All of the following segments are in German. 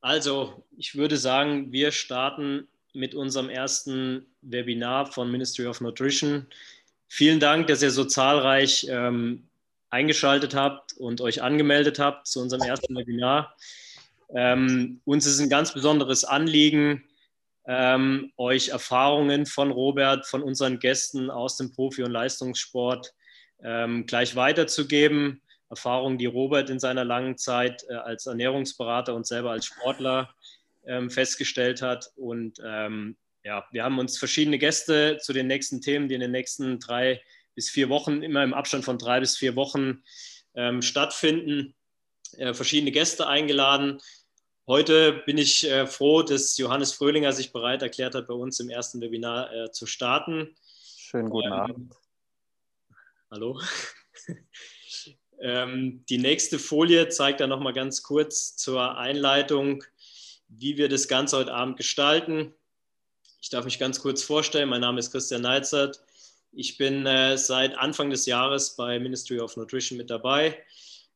Also, ich würde sagen, wir starten mit unserem ersten Webinar von Ministry of Nutrition. Vielen Dank, dass ihr so zahlreich ähm, eingeschaltet habt und euch angemeldet habt zu unserem ersten Webinar. Ähm, uns ist ein ganz besonderes Anliegen, ähm, euch Erfahrungen von Robert, von unseren Gästen aus dem Profi- und Leistungssport ähm, gleich weiterzugeben. Erfahrungen, die Robert in seiner langen Zeit äh, als Ernährungsberater und selber als Sportler ähm, festgestellt hat. Und ähm, ja, wir haben uns verschiedene Gäste zu den nächsten Themen, die in den nächsten drei bis vier Wochen, immer im Abstand von drei bis vier Wochen ähm, stattfinden, äh, verschiedene Gäste eingeladen. Heute bin ich äh, froh, dass Johannes Fröhlinger sich bereit erklärt hat, bei uns im ersten Webinar äh, zu starten. Schönen guten ähm, Abend. Hallo. Ähm, die nächste Folie zeigt dann nochmal ganz kurz zur Einleitung, wie wir das Ganze heute Abend gestalten. Ich darf mich ganz kurz vorstellen. Mein Name ist Christian Neizert. Ich bin äh, seit Anfang des Jahres bei Ministry of Nutrition mit dabei.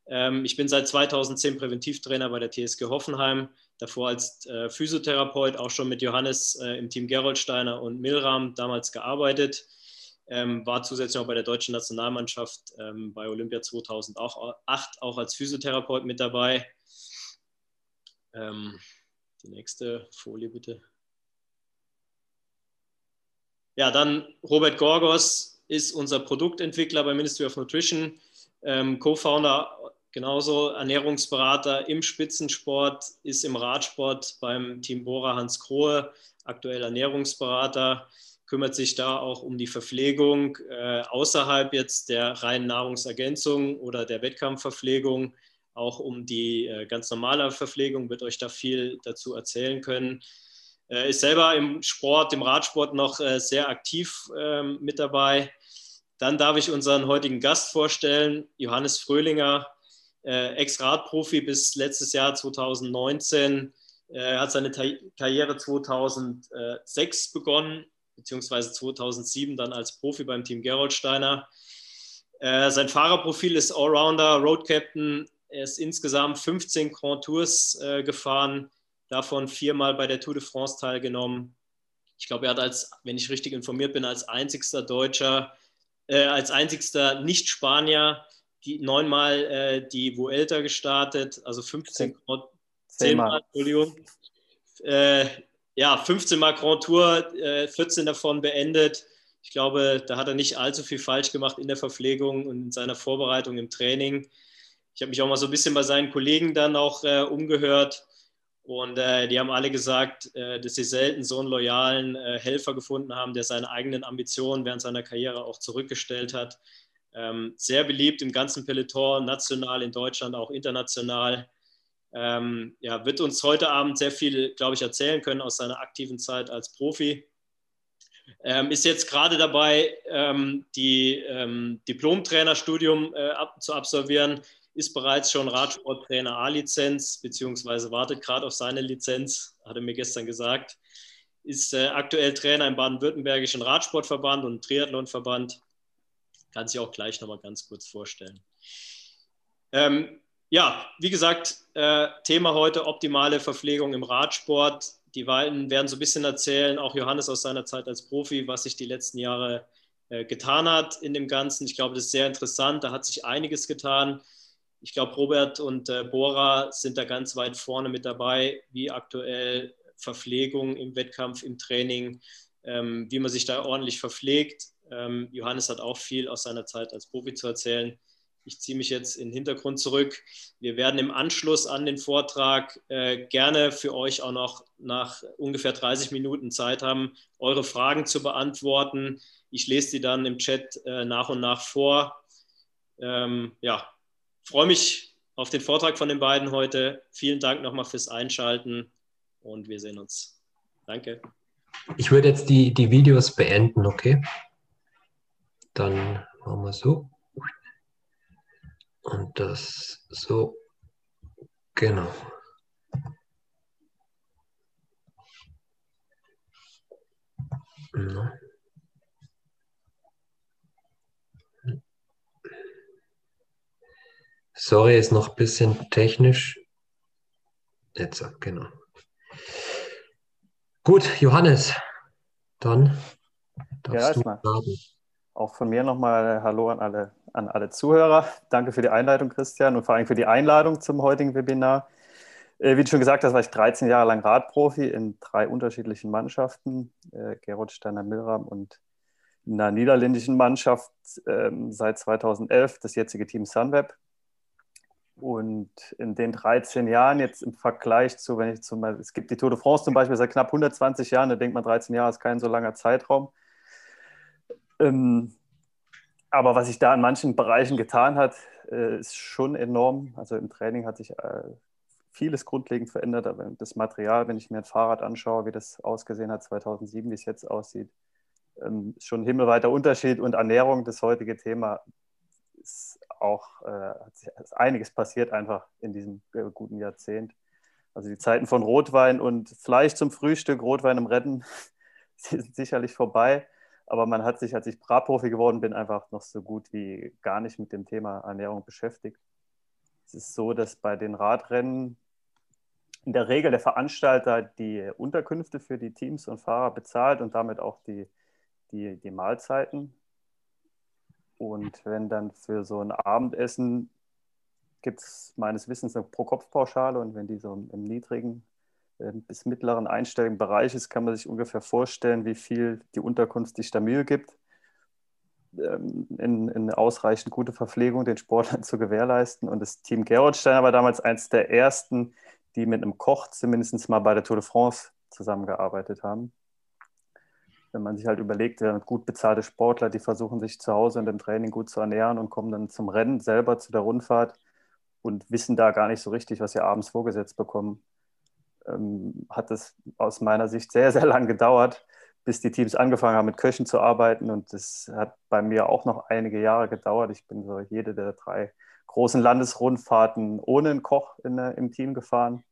Ähm, ich bin seit 2010 Präventivtrainer bei der TSG Hoffenheim, davor als äh, Physiotherapeut, auch schon mit Johannes äh, im Team Geroldsteiner und Milram damals gearbeitet. Ähm, war zusätzlich auch bei der deutschen Nationalmannschaft ähm, bei Olympia 2008 auch als Physiotherapeut mit dabei. Ähm, die nächste Folie bitte. Ja, dann Robert Gorgos ist unser Produktentwickler bei Ministry of Nutrition, ähm, Co-Founder Genauso Ernährungsberater im Spitzensport ist im Radsport beim Team Bora Hans Krohe, aktuell Ernährungsberater, kümmert sich da auch um die Verpflegung äh, außerhalb jetzt der reinen Nahrungsergänzung oder der Wettkampfverpflegung, auch um die äh, ganz normale Verpflegung, wird euch da viel dazu erzählen können. Äh, ist selber im Sport, im Radsport noch äh, sehr aktiv ähm, mit dabei. Dann darf ich unseren heutigen Gast vorstellen, Johannes Fröhlinger, äh, Ex-Radprofi bis letztes Jahr 2019. Er hat seine Karriere 2006 begonnen, beziehungsweise 2007 dann als Profi beim Team Geroldsteiner. Äh, sein Fahrerprofil ist Allrounder, Road Captain. Er ist insgesamt 15 Grand Tours äh, gefahren, davon viermal bei der Tour de France teilgenommen. Ich glaube, er hat als, wenn ich richtig informiert bin, als einzigster Deutscher, äh, als einzigster Nicht-Spanier die neunmal äh, die Vuelta gestartet, also 15 Grand, 10 Mal, Entschuldigung. Äh, ja, 15 Mal Grand Tour, äh, 14 davon beendet. Ich glaube, da hat er nicht allzu viel falsch gemacht in der Verpflegung und in seiner Vorbereitung im Training. Ich habe mich auch mal so ein bisschen bei seinen Kollegen dann auch äh, umgehört. Und äh, die haben alle gesagt, äh, dass sie selten so einen loyalen äh, Helfer gefunden haben, der seine eigenen Ambitionen während seiner Karriere auch zurückgestellt hat. Ähm, sehr beliebt im ganzen Peloton, national in Deutschland, auch international. Ähm, ja, wird uns heute Abend sehr viel, glaube ich, erzählen können aus seiner aktiven Zeit als Profi. Ähm, ist jetzt gerade dabei, ähm, die ähm, Diplom-Trainerstudium äh, ab, zu absolvieren, ist bereits schon Radsporttrainer A-Lizenz, beziehungsweise wartet gerade auf seine Lizenz, hat er mir gestern gesagt. Ist äh, aktuell Trainer im baden-württembergischen Radsportverband und Triathlonverband kann sich auch gleich nochmal ganz kurz vorstellen. Ähm, ja, wie gesagt, äh, Thema heute optimale Verpflegung im Radsport. Die beiden werden so ein bisschen erzählen, auch Johannes aus seiner Zeit als Profi, was sich die letzten Jahre äh, getan hat in dem Ganzen. Ich glaube, das ist sehr interessant. Da hat sich einiges getan. Ich glaube, Robert und äh, Bora sind da ganz weit vorne mit dabei, wie aktuell Verpflegung im Wettkampf, im Training, ähm, wie man sich da ordentlich verpflegt. Ähm, Johannes hat auch viel aus seiner Zeit als Profi zu erzählen. Ich ziehe mich jetzt in den Hintergrund zurück. Wir werden im Anschluss an den Vortrag äh, gerne für euch auch noch nach ungefähr 30 Minuten Zeit haben, eure Fragen zu beantworten. Ich lese die dann im Chat äh, nach und nach vor. Ähm, ja, freue mich auf den Vortrag von den beiden heute. Vielen Dank nochmal fürs Einschalten und wir sehen uns. Danke. Ich würde jetzt die, die Videos beenden, okay? Dann machen wir so. Und das so. Genau. Sorry, ist noch ein bisschen technisch Jetzt, genau. Gut, Johannes, dann darfst ja, du sagen. Auch von mir nochmal Hallo an alle, an alle Zuhörer. Danke für die Einleitung, Christian, und vor allem für die Einladung zum heutigen Webinar. Äh, wie du schon gesagt hast, war ich 13 Jahre lang Radprofi in drei unterschiedlichen Mannschaften, äh, Gerold Steiner Milram und in einer niederländischen Mannschaft ähm, seit 2011, das jetzige Team Sunweb. Und in den 13 Jahren jetzt im Vergleich zu, wenn ich zum Beispiel, es gibt die Tour de France zum Beispiel seit knapp 120 Jahren, da denkt man, 13 Jahre ist kein so langer Zeitraum. Ähm, aber was sich da in manchen Bereichen getan hat, äh, ist schon enorm. Also im Training hat sich äh, vieles grundlegend verändert, aber das Material, wenn ich mir ein Fahrrad anschaue, wie das ausgesehen hat 2007, wie es jetzt aussieht, ähm, ist schon ein himmelweiter Unterschied. Und Ernährung, das heutige Thema, ist auch, äh, hat sich, ist einiges passiert einfach in diesem äh, guten Jahrzehnt. Also die Zeiten von Rotwein und Fleisch zum Frühstück, Rotwein im Rennen, sind sicherlich vorbei. Aber man hat sich, als ich Bratprofi geworden bin, einfach noch so gut wie gar nicht mit dem Thema Ernährung beschäftigt. Es ist so, dass bei den Radrennen in der Regel der Veranstalter die Unterkünfte für die Teams und Fahrer bezahlt und damit auch die, die, die Mahlzeiten. Und wenn dann für so ein Abendessen gibt es meines Wissens eine Pro-Kopf-Pauschale und wenn die so im niedrigen bis mittleren einstelligen Bereich ist, kann man sich ungefähr vorstellen, wie viel die Unterkunft sich da Mühe gibt, ähm, in, in ausreichend gute Verpflegung den Sportlern zu gewährleisten. Und das Team Geroldstein war damals eines der ersten, die mit einem Koch zumindest mal bei der Tour de France zusammengearbeitet haben. Wenn man sich halt überlegt, gut bezahlte Sportler, die versuchen sich zu Hause und im Training gut zu ernähren und kommen dann zum Rennen selber zu der Rundfahrt und wissen da gar nicht so richtig, was sie abends vorgesetzt bekommen, ähm, hat es aus meiner Sicht sehr, sehr lang gedauert, bis die Teams angefangen haben, mit Köchen zu arbeiten. Und das hat bei mir auch noch einige Jahre gedauert. Ich bin so jede der drei großen Landesrundfahrten ohne einen Koch in, im Team gefahren.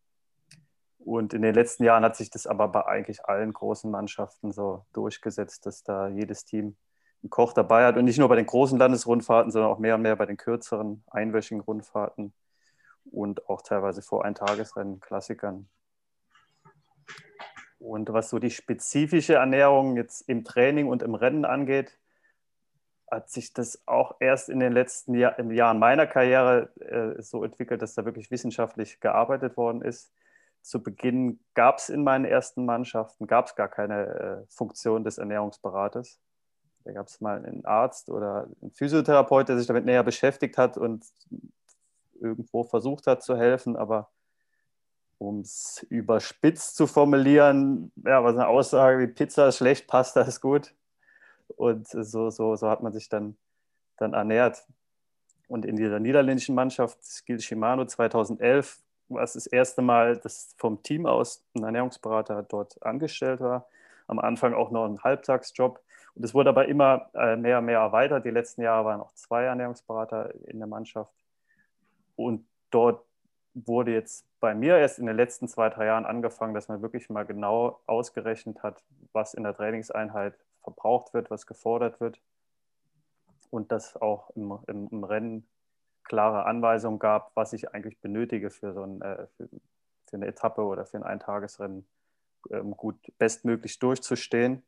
Und in den letzten Jahren hat sich das aber bei eigentlich allen großen Mannschaften so durchgesetzt, dass da jedes Team einen Koch dabei hat. Und nicht nur bei den großen Landesrundfahrten, sondern auch mehr und mehr bei den kürzeren, einwöchigen Rundfahrten und auch teilweise vor Eintagesrennen, Klassikern. Und was so die spezifische Ernährung jetzt im Training und im Rennen angeht, hat sich das auch erst in den letzten Jahr, Jahren meiner Karriere äh, so entwickelt, dass da wirklich wissenschaftlich gearbeitet worden ist. Zu Beginn gab es in meinen ersten Mannschaften gab es gar keine äh, Funktion des Ernährungsberaters. Da gab es mal einen Arzt oder einen Physiotherapeut, der sich damit näher beschäftigt hat und irgendwo versucht hat zu helfen, aber um es überspitzt zu formulieren, ja, was eine Aussage wie Pizza ist schlecht, Pasta ist gut, und so, so, so hat man sich dann, dann ernährt. Und in dieser niederländischen Mannschaft, Skil Shimano 2011, war es das erste Mal, dass vom Team aus ein Ernährungsberater dort angestellt war. Am Anfang auch noch ein Halbtagsjob. Und es wurde aber immer äh, mehr und mehr erweitert. Die letzten Jahre waren auch zwei Ernährungsberater in der Mannschaft. Und dort wurde jetzt bei mir erst in den letzten zwei, drei Jahren angefangen, dass man wirklich mal genau ausgerechnet hat, was in der Trainingseinheit verbraucht wird, was gefordert wird. Und dass auch im, im, im Rennen klare Anweisungen gab, was ich eigentlich benötige für so ein, äh, für, für, eine Etappe oder für ein Eintagesrennen ähm, gut bestmöglich durchzustehen.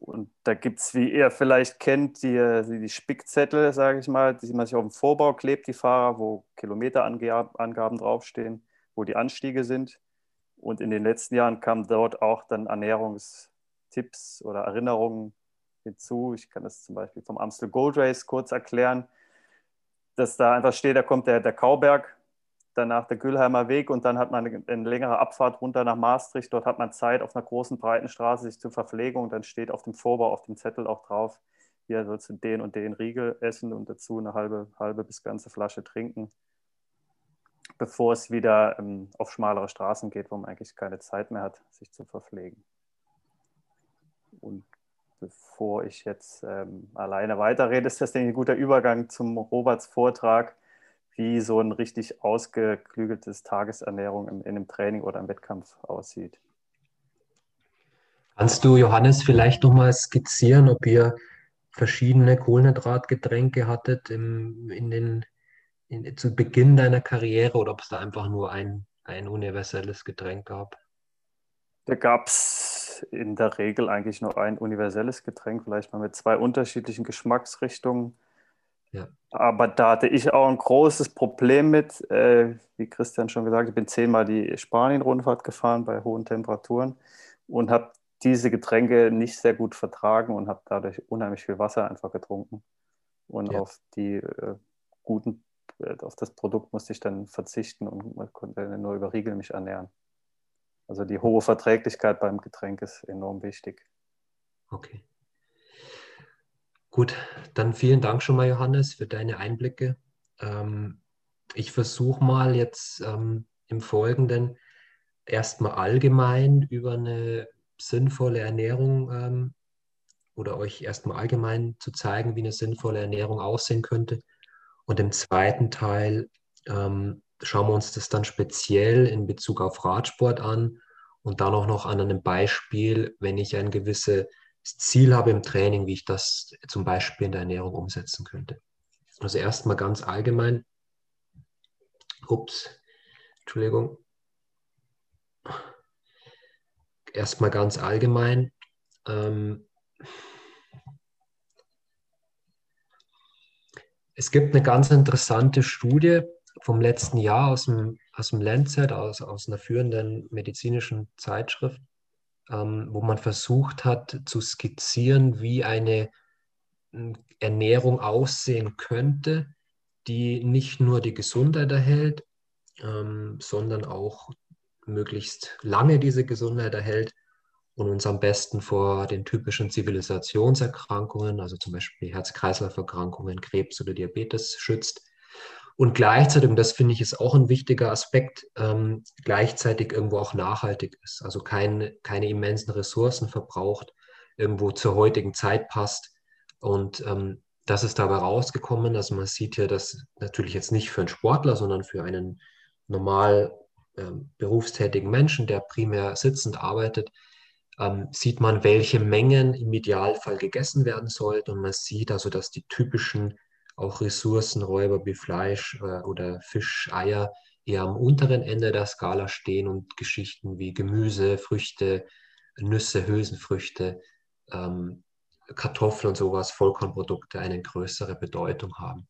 Und da gibt es, wie ihr vielleicht kennt, die, die Spickzettel, sage ich mal, die man sich auf dem Vorbau klebt, die Fahrer, wo Kilometerangaben draufstehen, wo die Anstiege sind. Und in den letzten Jahren kam dort auch dann Ernährungs- Tipps oder Erinnerungen hinzu. Ich kann das zum Beispiel vom Amstel Gold Race kurz erklären, dass da einfach steht, da kommt der, der Kauberg, danach der Gülheimer Weg und dann hat man eine, längere Abfahrt runter nach Maastricht. Dort hat man Zeit, auf einer großen, breiten Straße sich zur Verpflegung und dann steht auf dem Vorbau, auf dem Zettel auch drauf, hier sollst du den und den Riegel essen und dazu eine halbe, halbe bis ganze Flasche trinken, bevor es wieder ähm, auf schmalere Straßen geht, wo man eigentlich keine Zeit mehr hat, sich zu verpflegen. Und bevor ich jetzt ähm, alleine weiterrede, ist das ein guter Übergang zum Roberts Vortrag, wie so ein richtig ausgeklügeltes Tagesernährung in, in einem Training oder im Wettkampf aussieht. Kannst du, Johannes, vielleicht nochmal skizzieren, ob ihr verschiedene Kohlenhydratgetränke hattet im, in den, in, zu Beginn deiner Karriere oder ob es da einfach nur ein, ein universelles Getränk gab? Da gab es in der Regel eigentlich nur ein universelles Getränk, vielleicht mal mit zwei unterschiedlichen Geschmacksrichtungen. Ja. Aber da hatte ich auch ein großes Problem mit. Äh, wie Christian schon gesagt, ich bin zehnmal die Spanien-Rundfahrt gefahren bei hohen Temperaturen und habe diese Getränke nicht sehr gut vertragen und habe dadurch unheimlich viel Wasser einfach getrunken. Und ja. auf die äh, guten, äh, auf das Produkt musste ich dann verzichten und konnte nur über Riegel mich ernähren. Also die hohe Verträglichkeit beim Getränk ist enorm wichtig. Okay. Gut, dann vielen Dank schon mal, Johannes, für deine Einblicke. Ähm, ich versuche mal jetzt ähm, im Folgenden erstmal allgemein über eine sinnvolle Ernährung ähm, oder euch erstmal allgemein zu zeigen, wie eine sinnvolle Ernährung aussehen könnte. Und im zweiten Teil ähm, schauen wir uns das dann speziell in Bezug auf Radsport an und dann auch noch an einem Beispiel, wenn ich ein gewisses Ziel habe im Training, wie ich das zum Beispiel in der Ernährung umsetzen könnte. Also erstmal ganz allgemein. Ups, Entschuldigung. Erstmal ganz allgemein. Ähm, es gibt eine ganz interessante Studie vom letzten Jahr aus dem, aus dem Lancet, aus, aus einer führenden medizinischen Zeitschrift, ähm, wo man versucht hat zu skizzieren, wie eine hm, Ernährung aussehen könnte, die nicht nur die Gesundheit erhält, ähm, sondern auch möglichst lange diese Gesundheit erhält und uns am besten vor den typischen Zivilisationserkrankungen, also zum Beispiel Herz-Kreislauf-Erkrankungen, Krebs oder Diabetes schützt. Und gleichzeitig, und das finde ich ist auch ein wichtiger Aspekt, ähm, gleichzeitig irgendwo auch nachhaltig ist, also kein, keine immensen Ressourcen verbraucht, irgendwo zur heutigen Zeit passt. Und ähm, das ist dabei rausgekommen. Also man sieht hier, dass natürlich jetzt nicht für einen Sportler, sondern für einen normal ähm, berufstätigen Menschen, der primär sitzend arbeitet, ähm, sieht man, welche Mengen im Idealfall gegessen werden sollten. Und man sieht also, dass die typischen auch Ressourcenräuber wie Fleisch äh, oder Fisch, Eier eher am unteren Ende der Skala stehen und Geschichten wie Gemüse, Früchte, Nüsse, Hülsenfrüchte, ähm, Kartoffeln und sowas, Vollkornprodukte eine größere Bedeutung haben.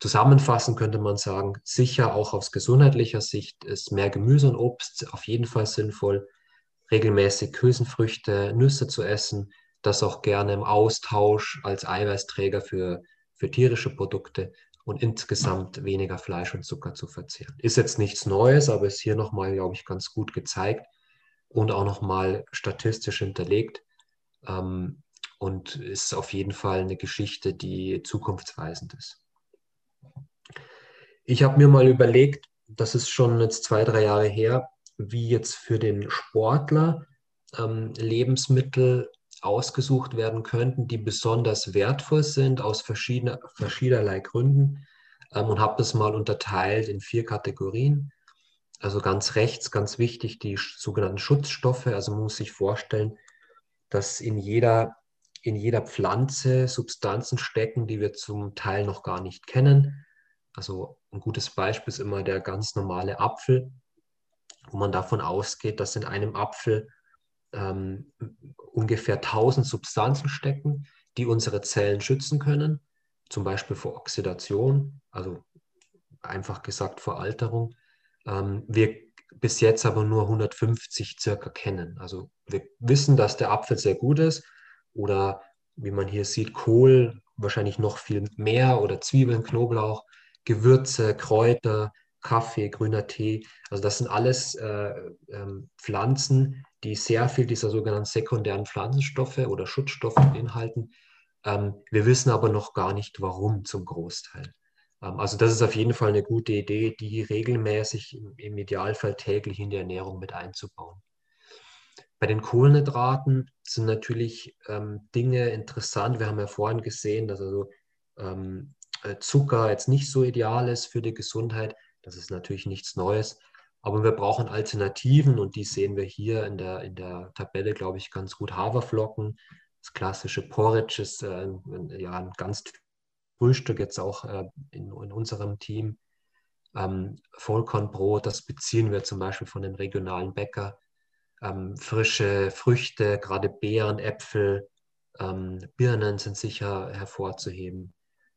Zusammenfassend könnte man sagen, sicher auch aus gesundheitlicher Sicht ist mehr Gemüse und Obst auf jeden Fall sinnvoll, regelmäßig Hülsenfrüchte, Nüsse zu essen, das auch gerne im Austausch als Eiweißträger für für tierische Produkte und insgesamt weniger Fleisch und Zucker zu verzehren. Ist jetzt nichts Neues, aber ist hier nochmal, glaube ich, ganz gut gezeigt und auch nochmal statistisch hinterlegt ähm, und ist auf jeden Fall eine Geschichte, die zukunftsweisend ist. Ich habe mir mal überlegt, das ist schon jetzt zwei, drei Jahre her, wie jetzt für den Sportler ähm, Lebensmittel ausgesucht werden könnten, die besonders wertvoll sind aus verschiedene, verschiedenerlei Gründen ähm, und habe das mal unterteilt in vier Kategorien. Also ganz rechts, ganz wichtig, die sogenannten Schutzstoffe. Also man muss sich vorstellen, dass in jeder, in jeder Pflanze Substanzen stecken, die wir zum Teil noch gar nicht kennen. Also ein gutes Beispiel ist immer der ganz normale Apfel, wo man davon ausgeht, dass in einem Apfel ähm, ungefähr 1000 Substanzen stecken, die unsere Zellen schützen können, zum Beispiel vor Oxidation, also einfach gesagt vor Alterung. Ähm, wir bis jetzt aber nur 150 circa kennen. Also wir wissen, dass der Apfel sehr gut ist oder wie man hier sieht, Kohl wahrscheinlich noch viel mehr oder Zwiebeln, Knoblauch, Gewürze, Kräuter, Kaffee, grüner Tee. Also das sind alles äh, ähm, Pflanzen, die sehr viel dieser sogenannten sekundären Pflanzenstoffe oder Schutzstoffe beinhalten. Ähm, wir wissen aber noch gar nicht, warum zum Großteil. Ähm, also das ist auf jeden Fall eine gute Idee, die regelmäßig im, Idealfall täglich in die Ernährung mit einzubauen. Bei den Kohlenhydraten sind natürlich ähm, Dinge interessant. Wir haben ja vorhin gesehen, dass also ähm, äh, Zucker jetzt nicht so ideal ist für die Gesundheit. Das ist natürlich nichts Neues. Aber wir brauchen Alternativen und die sehen wir hier in der, in der Tabelle, glaube ich, ganz gut. Haferflocken, das klassische Porridge ist äh, ja, ein ganz Frühstück jetzt auch äh, in, in unserem Team. Ähm, Vollkornbrot, das beziehen wir zum Beispiel von dem regionalen Bäcker. Ähm, frische Früchte, gerade Beeren, Äpfel, ähm, Birnen sind sicher hervorzuheben.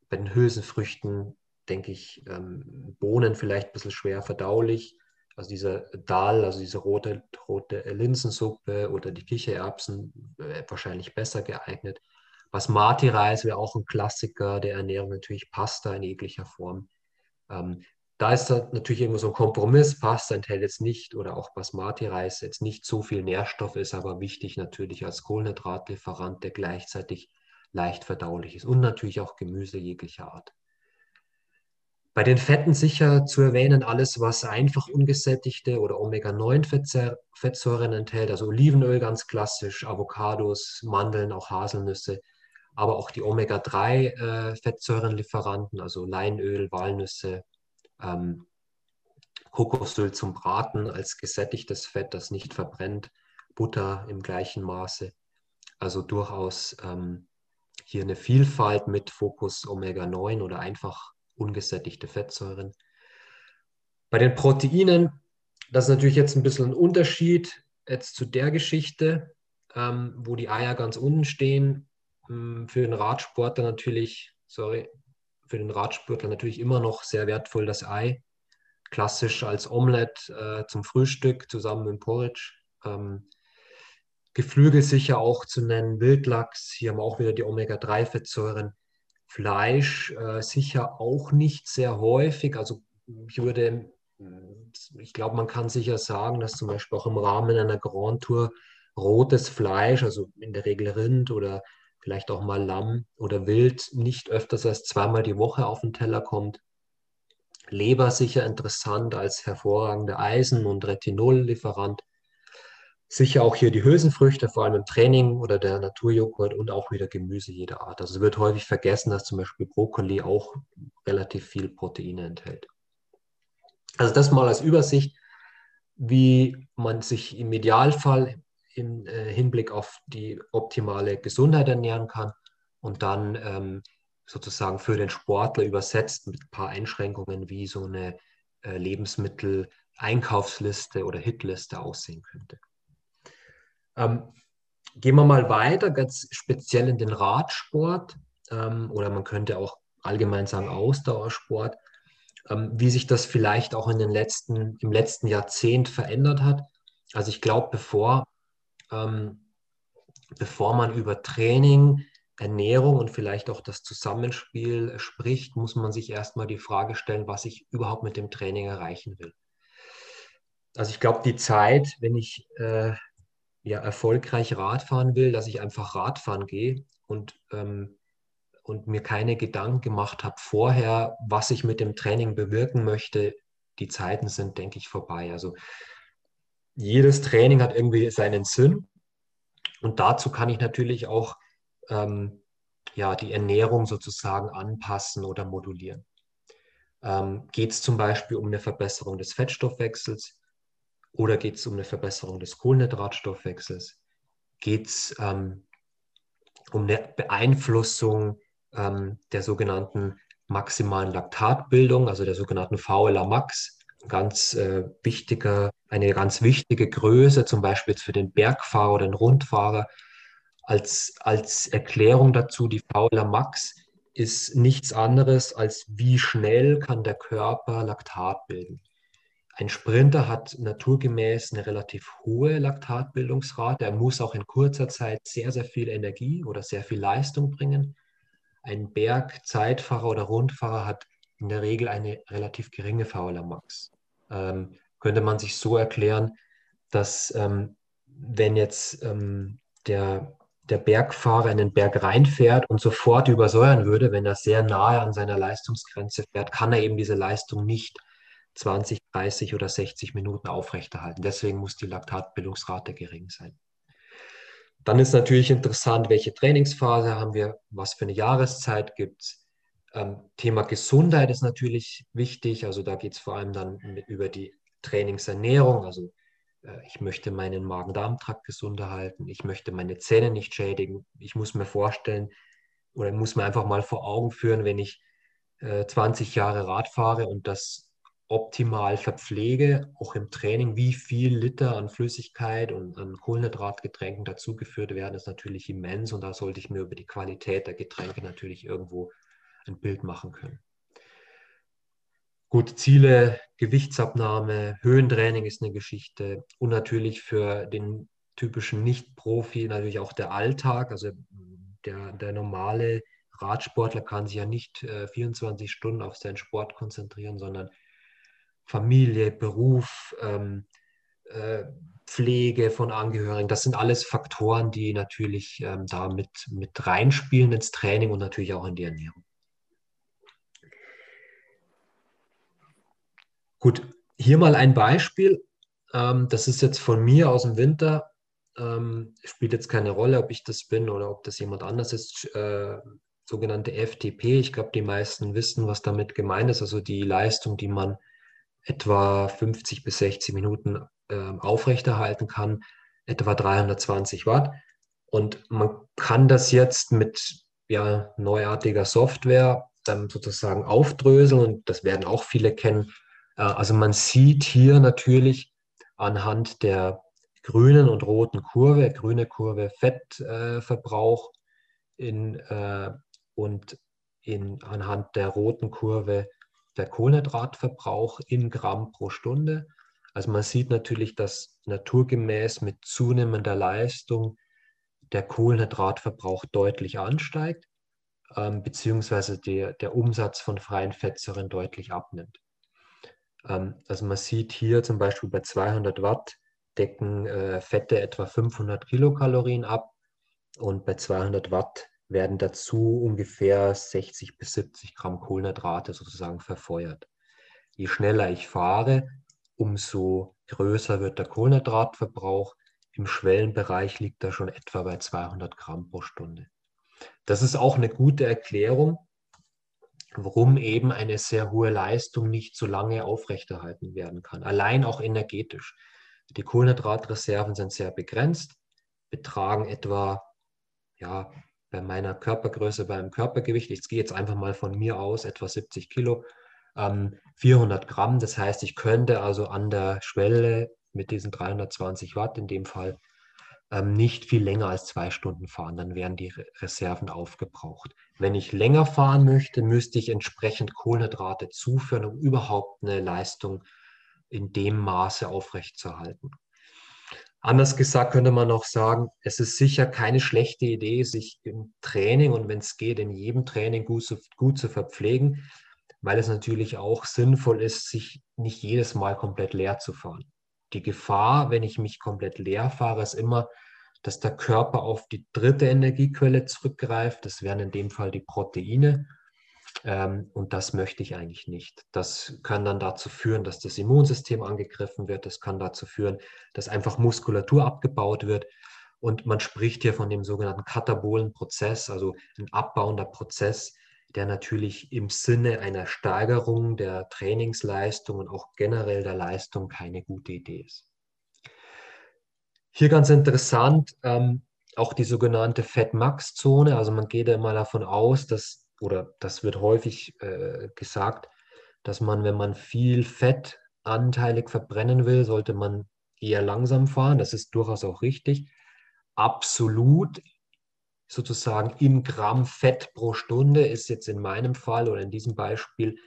Bei den Hülsenfrüchten denke ich, ähm, Bohnen vielleicht ein bisschen schwer verdaulich. Also dieser Dahl, also diese rote, rote Linsensuppe oder die Kichererbsen äh, wahrscheinlich besser geeignet. Basmati-Reis wäre auch ein Klassiker der Ernährung, natürlich Pasta in jeglicher Form. Ähm, da ist da natürlich irgendwo so ein Kompromiss. Pasta enthält jetzt nicht oder auch Basmati-Reis jetzt nicht so viel Nährstoff, ist aber wichtig natürlich als Kohlenhydratlieferant, der gleichzeitig leicht verdaulich ist und natürlich auch Gemüse jeglicher Art. Bei den Fetten sicher zu erwähnen, alles, was einfach ungesättigte oder Omega-9-Fettsäuren enthält, also Olivenöl ganz klassisch, Avocados, Mandeln, auch Haselnüsse, aber auch die Omega-3-Fettsäurenlieferanten, also Leinöl, Walnüsse, ähm, Kokosöl zum Braten als gesättigtes Fett, das nicht verbrennt, Butter im gleichen Maße. Also durchaus ähm, hier eine Vielfalt mit Fokus Omega-9 oder einfach ungesättigte Fettsäuren. Bei den Proteinen, das ist natürlich jetzt ein bisschen ein Unterschied jetzt zu der Geschichte, ähm, wo die Eier ganz unten stehen. Ähm, für den Radsportler natürlich, sorry, für den Radsportler natürlich immer noch sehr wertvoll das Ei. Klassisch als Omelette äh, zum Frühstück zusammen mit Porridge. Ähm, Geflügel sicher auch zu nennen, Wildlachs, hier haben wir auch wieder die Omega-3-Fettsäuren. Fleisch äh, sicher auch nicht sehr häufig. Also ich würde, ich glaube, man kann sicher sagen, dass zum Beispiel auch im Rahmen einer Grand Tour rotes Fleisch, also in der Regel Rind oder vielleicht auch mal Lamm oder Wild, nicht öfters als zweimal die Woche auf den Teller kommt. Leber sicher interessant als hervorragender Eisen- und Retinollieferant. Sicher auch hier die Hülsenfrüchte, vor allem im Training oder der Naturjoghurt und auch wieder Gemüse jeder Art. Also wird häufig vergessen, dass zum Beispiel Brokkoli auch relativ viel Proteine enthält. Also das mal als Übersicht, wie man sich im Idealfall im äh, Hinblick auf die optimale Gesundheit ernähren kann und dann ähm, sozusagen für den Sportler übersetzt mit ein paar Einschränkungen, wie so eine äh, Lebensmittel-Einkaufsliste oder Hitliste aussehen könnte. Ähm, gehen wir mal weiter, ganz speziell in den Radsport ähm, oder man könnte auch allgemein sagen Ausdauersport, ähm, wie sich das vielleicht auch in den letzten, im letzten Jahrzehnt verändert hat. Also ich glaube, bevor, ähm, bevor man über Training, Ernährung und vielleicht auch das Zusammenspiel spricht, muss man sich erstmal die Frage stellen, was ich überhaupt mit dem Training erreichen will. Also ich glaube, die Zeit, wenn ich äh, ja, erfolgreich Radfahren will, dass ich einfach Radfahren gehe und, ähm, und mir keine Gedanken gemacht habe vorher, was ich mit dem Training bewirken möchte. Die Zeiten sind, denke ich, vorbei. Also jedes Training hat irgendwie seinen Sinn und dazu kann ich natürlich auch ähm, ja, die Ernährung sozusagen anpassen oder modulieren. Ähm, Geht es zum Beispiel um eine Verbesserung des Fettstoffwechsels? Oder geht es um eine Verbesserung des Kohlenhydratstoffwechsels? Geht es ähm, um eine Beeinflussung ähm, der sogenannten maximalen Laktatbildung, also der sogenannten VLA-Max? Ganz äh, wichtiger, eine ganz wichtige Größe, zum Beispiel für den Bergfahrer oder den Rundfahrer. Als, als Erklärung dazu, die VLA-Max ist nichts anderes als wie schnell kann der Körper Laktat bilden. Ein Sprinter hat naturgemäß eine relativ hohe Laktatbildungsrate. Er muss auch in kurzer Zeit sehr, sehr viel Energie oder sehr viel Leistung bringen. Ein Bergzeitfahrer oder Rundfahrer hat in der Regel eine relativ geringe VLA Max. Ähm, könnte man sich so erklären, dass ähm, wenn jetzt ähm, der, der Bergfahrer in den Berg reinfährt und sofort übersäuern würde, wenn er sehr nahe an seiner Leistungsgrenze fährt, kann er eben diese Leistung nicht 20, 30 oder 60 Minuten aufrechterhalten. Deswegen muss die Laktatbildungsrate gering sein. Dann ist natürlich interessant, welche Trainingsphase haben wir, was für eine Jahreszeit gibt es. Ähm, Thema Gesundheit ist natürlich wichtig. Also da geht es vor allem dann über die Trainingsernährung. Also äh, ich möchte meinen Magen-Darm-Trakt gesund erhalten. Ich möchte meine Zähne nicht schädigen. Ich muss mir vorstellen oder muss mir einfach mal vor Augen führen, wenn ich äh, 20 Jahre Rad fahre und das optimal verpflege, auch im Training, wie viel Liter an Flüssigkeit und an Kohlenhydratgetränken dazugeführt werden, ist natürlich immens und da sollte ich mir über die Qualität der Getränke natürlich irgendwo ein Bild machen können. Gut, Ziele, Gewichtsabnahme, Höhentraining ist eine Geschichte und natürlich für den typischen Nicht-Profi natürlich auch der Alltag. Also der, der normale Radsportler kann sich ja nicht äh, 24 Stunden auf seinen Sport konzentrieren, sondern Familie, Beruf, ähm, äh, Pflege von Angehörigen, das sind alles Faktoren, die natürlich ähm, da mit, mit reinspielen ins Training und natürlich auch in die Ernährung. Gut, hier mal ein Beispiel. Ähm, das ist jetzt von mir aus dem Winter. Ähm, spielt jetzt keine Rolle, ob ich das bin oder ob das jemand anders ist. Äh, sogenannte FTP. Ich glaube, die meisten wissen, was damit gemeint ist. Also die Leistung, die man etwa 50 bis 60 Minuten äh, aufrechterhalten kann, etwa 320 Watt. Und man kann das jetzt mit ja, neuartiger Software ähm, sozusagen aufdröseln und das werden auch viele kennen. Äh, also man sieht hier natürlich anhand der grünen und roten Kurve, grüne Kurve Fettverbrauch äh, in, äh, und in, anhand der roten Kurve der Kohlenhydratverbrauch in Gramm pro Stunde. Also man sieht natürlich, dass naturgemäß mit zunehmender Leistung der Kohlenhydratverbrauch deutlich ansteigt, ähm, beziehungsweise der, der Umsatz von freien Fettsäuren deutlich abnimmt. Ähm, also man sieht hier zum Beispiel bei 200 Watt decken äh, Fette etwa 500 Kilokalorien ab und bei 200 Watt werden dazu ungefähr 60 bis 70 Gramm Kohlenhydrate sozusagen verfeuert. Je schneller ich fahre, umso größer wird der Kohlenhydratverbrauch. Im Schwellenbereich liegt er schon etwa bei 200 Gramm pro Stunde. Das ist auch eine gute Erklärung, warum eben eine sehr hohe Leistung nicht so lange aufrechterhalten werden kann. Allein auch energetisch. Die Kohlenhydratreserven sind sehr begrenzt, betragen etwa ja, bei meiner Körpergröße, beim Körpergewicht, ich gehe jetzt einfach mal von mir aus, etwa 70 Kilo, ähm, 400 Gramm. Das heißt, ich könnte also an der Schwelle mit diesen 320 Watt in dem Fall ähm, nicht viel länger als zwei Stunden fahren. Dann wären die Reserven aufgebraucht. Wenn ich länger fahren möchte, müsste ich entsprechend Kohlenhydrate zuführen, um überhaupt eine Leistung in dem Maße aufrechtzuerhalten. Anders gesagt könnte man auch sagen, es ist sicher keine schlechte Idee, sich im Training und wenn es geht, in jedem Training gut zu, gut zu verpflegen, weil es natürlich auch sinnvoll ist, sich nicht jedes Mal komplett leer zu fahren. Die Gefahr, wenn ich mich komplett leer fahre, ist immer, dass der Körper auf die dritte Energiequelle zurückgreift. Das wären in dem Fall die Proteine. Ähm, und das möchte ich eigentlich nicht. Das kann dann dazu führen, dass das Immunsystem angegriffen wird. Das kann dazu führen, dass einfach Muskulatur abgebaut wird. Und man spricht hier von dem sogenannten katabolen Prozess, also ein abbauender Prozess, der natürlich im Sinne einer Steigerung der Trainingsleistung und auch generell der Leistung keine gute Idee ist. Hier ganz interessant, ähm, auch die sogenannte Fat-Max-Zone. Also man geht ja mal davon aus, dass oder das wird häufig äh, gesagt, dass man, wenn man viel Fett anteilig verbrennen will, sollte man eher langsam fahren. Das ist durchaus auch richtig. Absolut sozusagen im Gramm Fett pro Stunde ist jetzt in meinem Fall oder in diesem Beispiel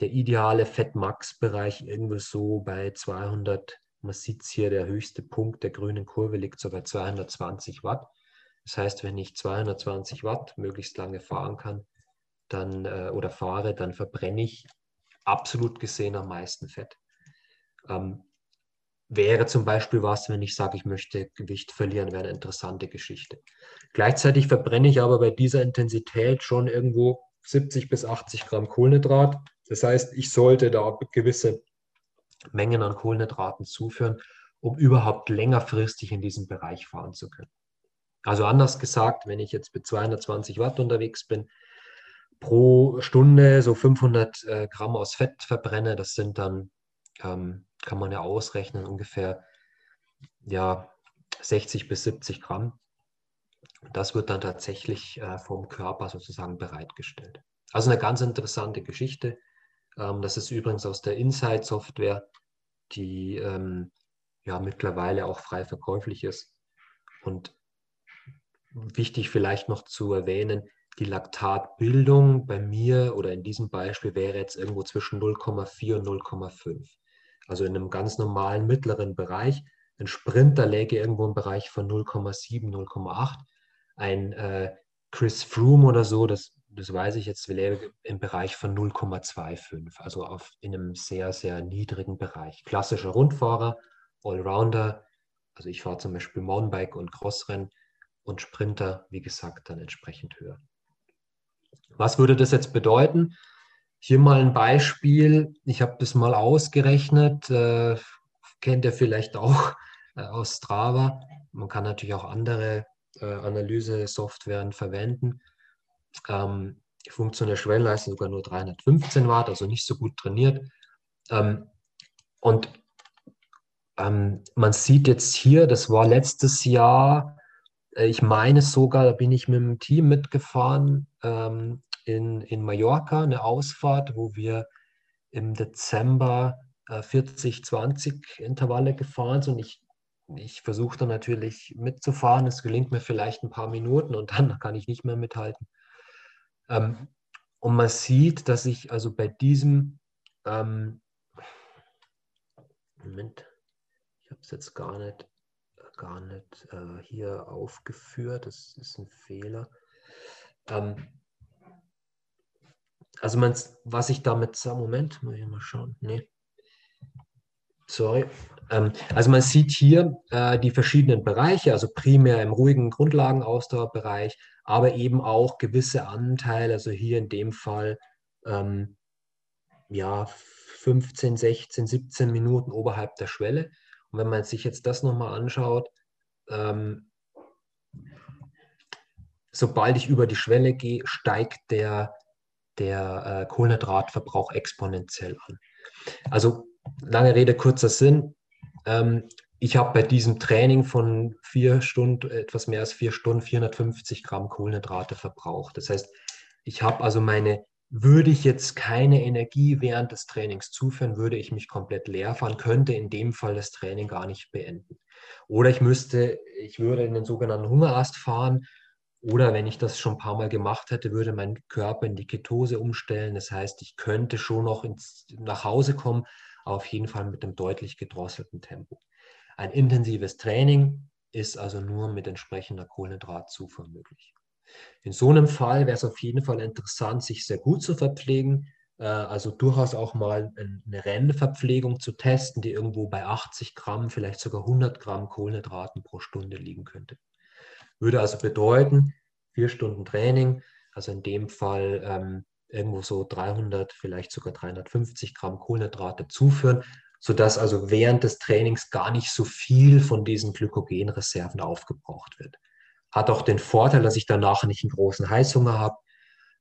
der ideale Fettmax-Bereich irgendwo so bei 200. Man sieht hier, der höchste Punkt der grünen Kurve liegt so bei 220 Watt. Das heißt, wenn ich 220 Watt möglichst lange fahren kann, dann äh, oder fahre, dann verbrenne ich absolut gesehen am meisten Fett. Ähm, wäre zum Beispiel was, wenn ich sage, ich möchte Gewicht verlieren, wäre eine interessante Geschichte. Gleichzeitig verbrenne ich aber bei dieser Intensität schon irgendwo 70 bis 80 Gramm Kohlenhydrat. Das heißt, ich sollte da gewisse Mengen an Kohlenhydraten zuführen, um überhaupt längerfristig in diesem Bereich fahren zu können. Also anders gesagt, wenn ich jetzt mit 220 Watt unterwegs bin, pro Stunde so 500 äh, Gramm aus Fett verbrenne, das sind dann, ähm, kann man ja ausrechnen, ungefähr ja, 60 bis 70 Gramm. Das wird dann tatsächlich äh, vom Körper sozusagen bereitgestellt. Also eine ganz interessante Geschichte. Ähm, das ist übrigens aus der Insight-Software, die ähm, ja mittlerweile auch frei verkäuflich ist. Und wichtig vielleicht noch zu erwähnen, die Laktatbildung bei mir oder in diesem Beispiel wäre jetzt irgendwo zwischen 0,4 und 0,5. Also in einem ganz normalen mittleren Bereich. Ein Sprinter läge irgendwo im Bereich von 0,7, 0,8. Ein äh, Chris Froome oder so, das, das weiß ich jetzt, läge im Bereich von 0,25. Also auf, in einem sehr, sehr niedrigen Bereich. Klassischer Rundfahrer, Allrounder. Also ich fahre zum Beispiel Mountainbike und Crossrennen und Sprinter, wie gesagt, dann entsprechend höher. Was würde das jetzt bedeuten? Hier mal ein Beispiel. Ich habe das mal ausgerechnet. Äh, kennt ihr vielleicht auch äh, aus Strava. Man kann natürlich auch andere äh, Analyse-Softwaren verwenden. Ähm, die funktionelle Schwellenleistung sogar nur 315 Watt, also nicht so gut trainiert. Ähm, und ähm, man sieht jetzt hier, das war letztes Jahr ich meine sogar, da bin ich mit dem Team mitgefahren ähm, in, in Mallorca, eine Ausfahrt, wo wir im Dezember äh, 40-20 Intervalle gefahren sind. Ich, ich versuche dann natürlich mitzufahren. Es gelingt mir vielleicht ein paar Minuten und dann kann ich nicht mehr mithalten. Ähm, und man sieht, dass ich also bei diesem ähm, Moment, ich habe es jetzt gar nicht gar nicht äh, hier aufgeführt. Das ist ein Fehler. Ähm, also man, was ich damit sage, Moment, muss ich mal schauen. Nee. Sorry. Ähm, also man sieht hier äh, die verschiedenen Bereiche, also primär im ruhigen Grundlagenausdauerbereich, aber eben auch gewisse Anteile, also hier in dem Fall ähm, ja 15, 16, 17 Minuten oberhalb der Schwelle. Und wenn man sich jetzt das nochmal anschaut, ähm, sobald ich über die Schwelle gehe, steigt der, der äh, Kohlenhydratverbrauch exponentiell an. Also lange Rede, kurzer Sinn. Ähm, ich habe bei diesem Training von vier Stunden, etwas mehr als vier Stunden, 450 Gramm Kohlenhydrate verbraucht. Das heißt, ich habe also meine würde ich jetzt keine Energie während des Trainings zuführen, würde ich mich komplett leer fahren, könnte in dem Fall das Training gar nicht beenden. Oder ich müsste, ich würde in den sogenannten Hungerast fahren. Oder wenn ich das schon ein paar Mal gemacht hätte, würde mein Körper in die Ketose umstellen. Das heißt, ich könnte schon noch ins, nach Hause kommen, auf jeden Fall mit einem deutlich gedrosselten Tempo. Ein intensives Training ist also nur mit entsprechender Kohlenhydratzufuhr möglich. In so einem Fall wäre es auf jeden Fall interessant, sich sehr gut zu verpflegen, äh, also durchaus auch mal eine Rennverpflegung zu testen, die irgendwo bei 80 Gramm, vielleicht sogar 100 Gramm Kohlenhydraten pro Stunde liegen könnte. Würde also bedeuten, vier Stunden Training, also in dem Fall ähm, irgendwo so 300, vielleicht sogar 350 Gramm Kohlenhydrate zuführen, sodass also während des Trainings gar nicht so viel von diesen Glykogenreserven aufgebraucht wird. Hat auch den Vorteil, dass ich danach nicht einen großen Heißhunger habe,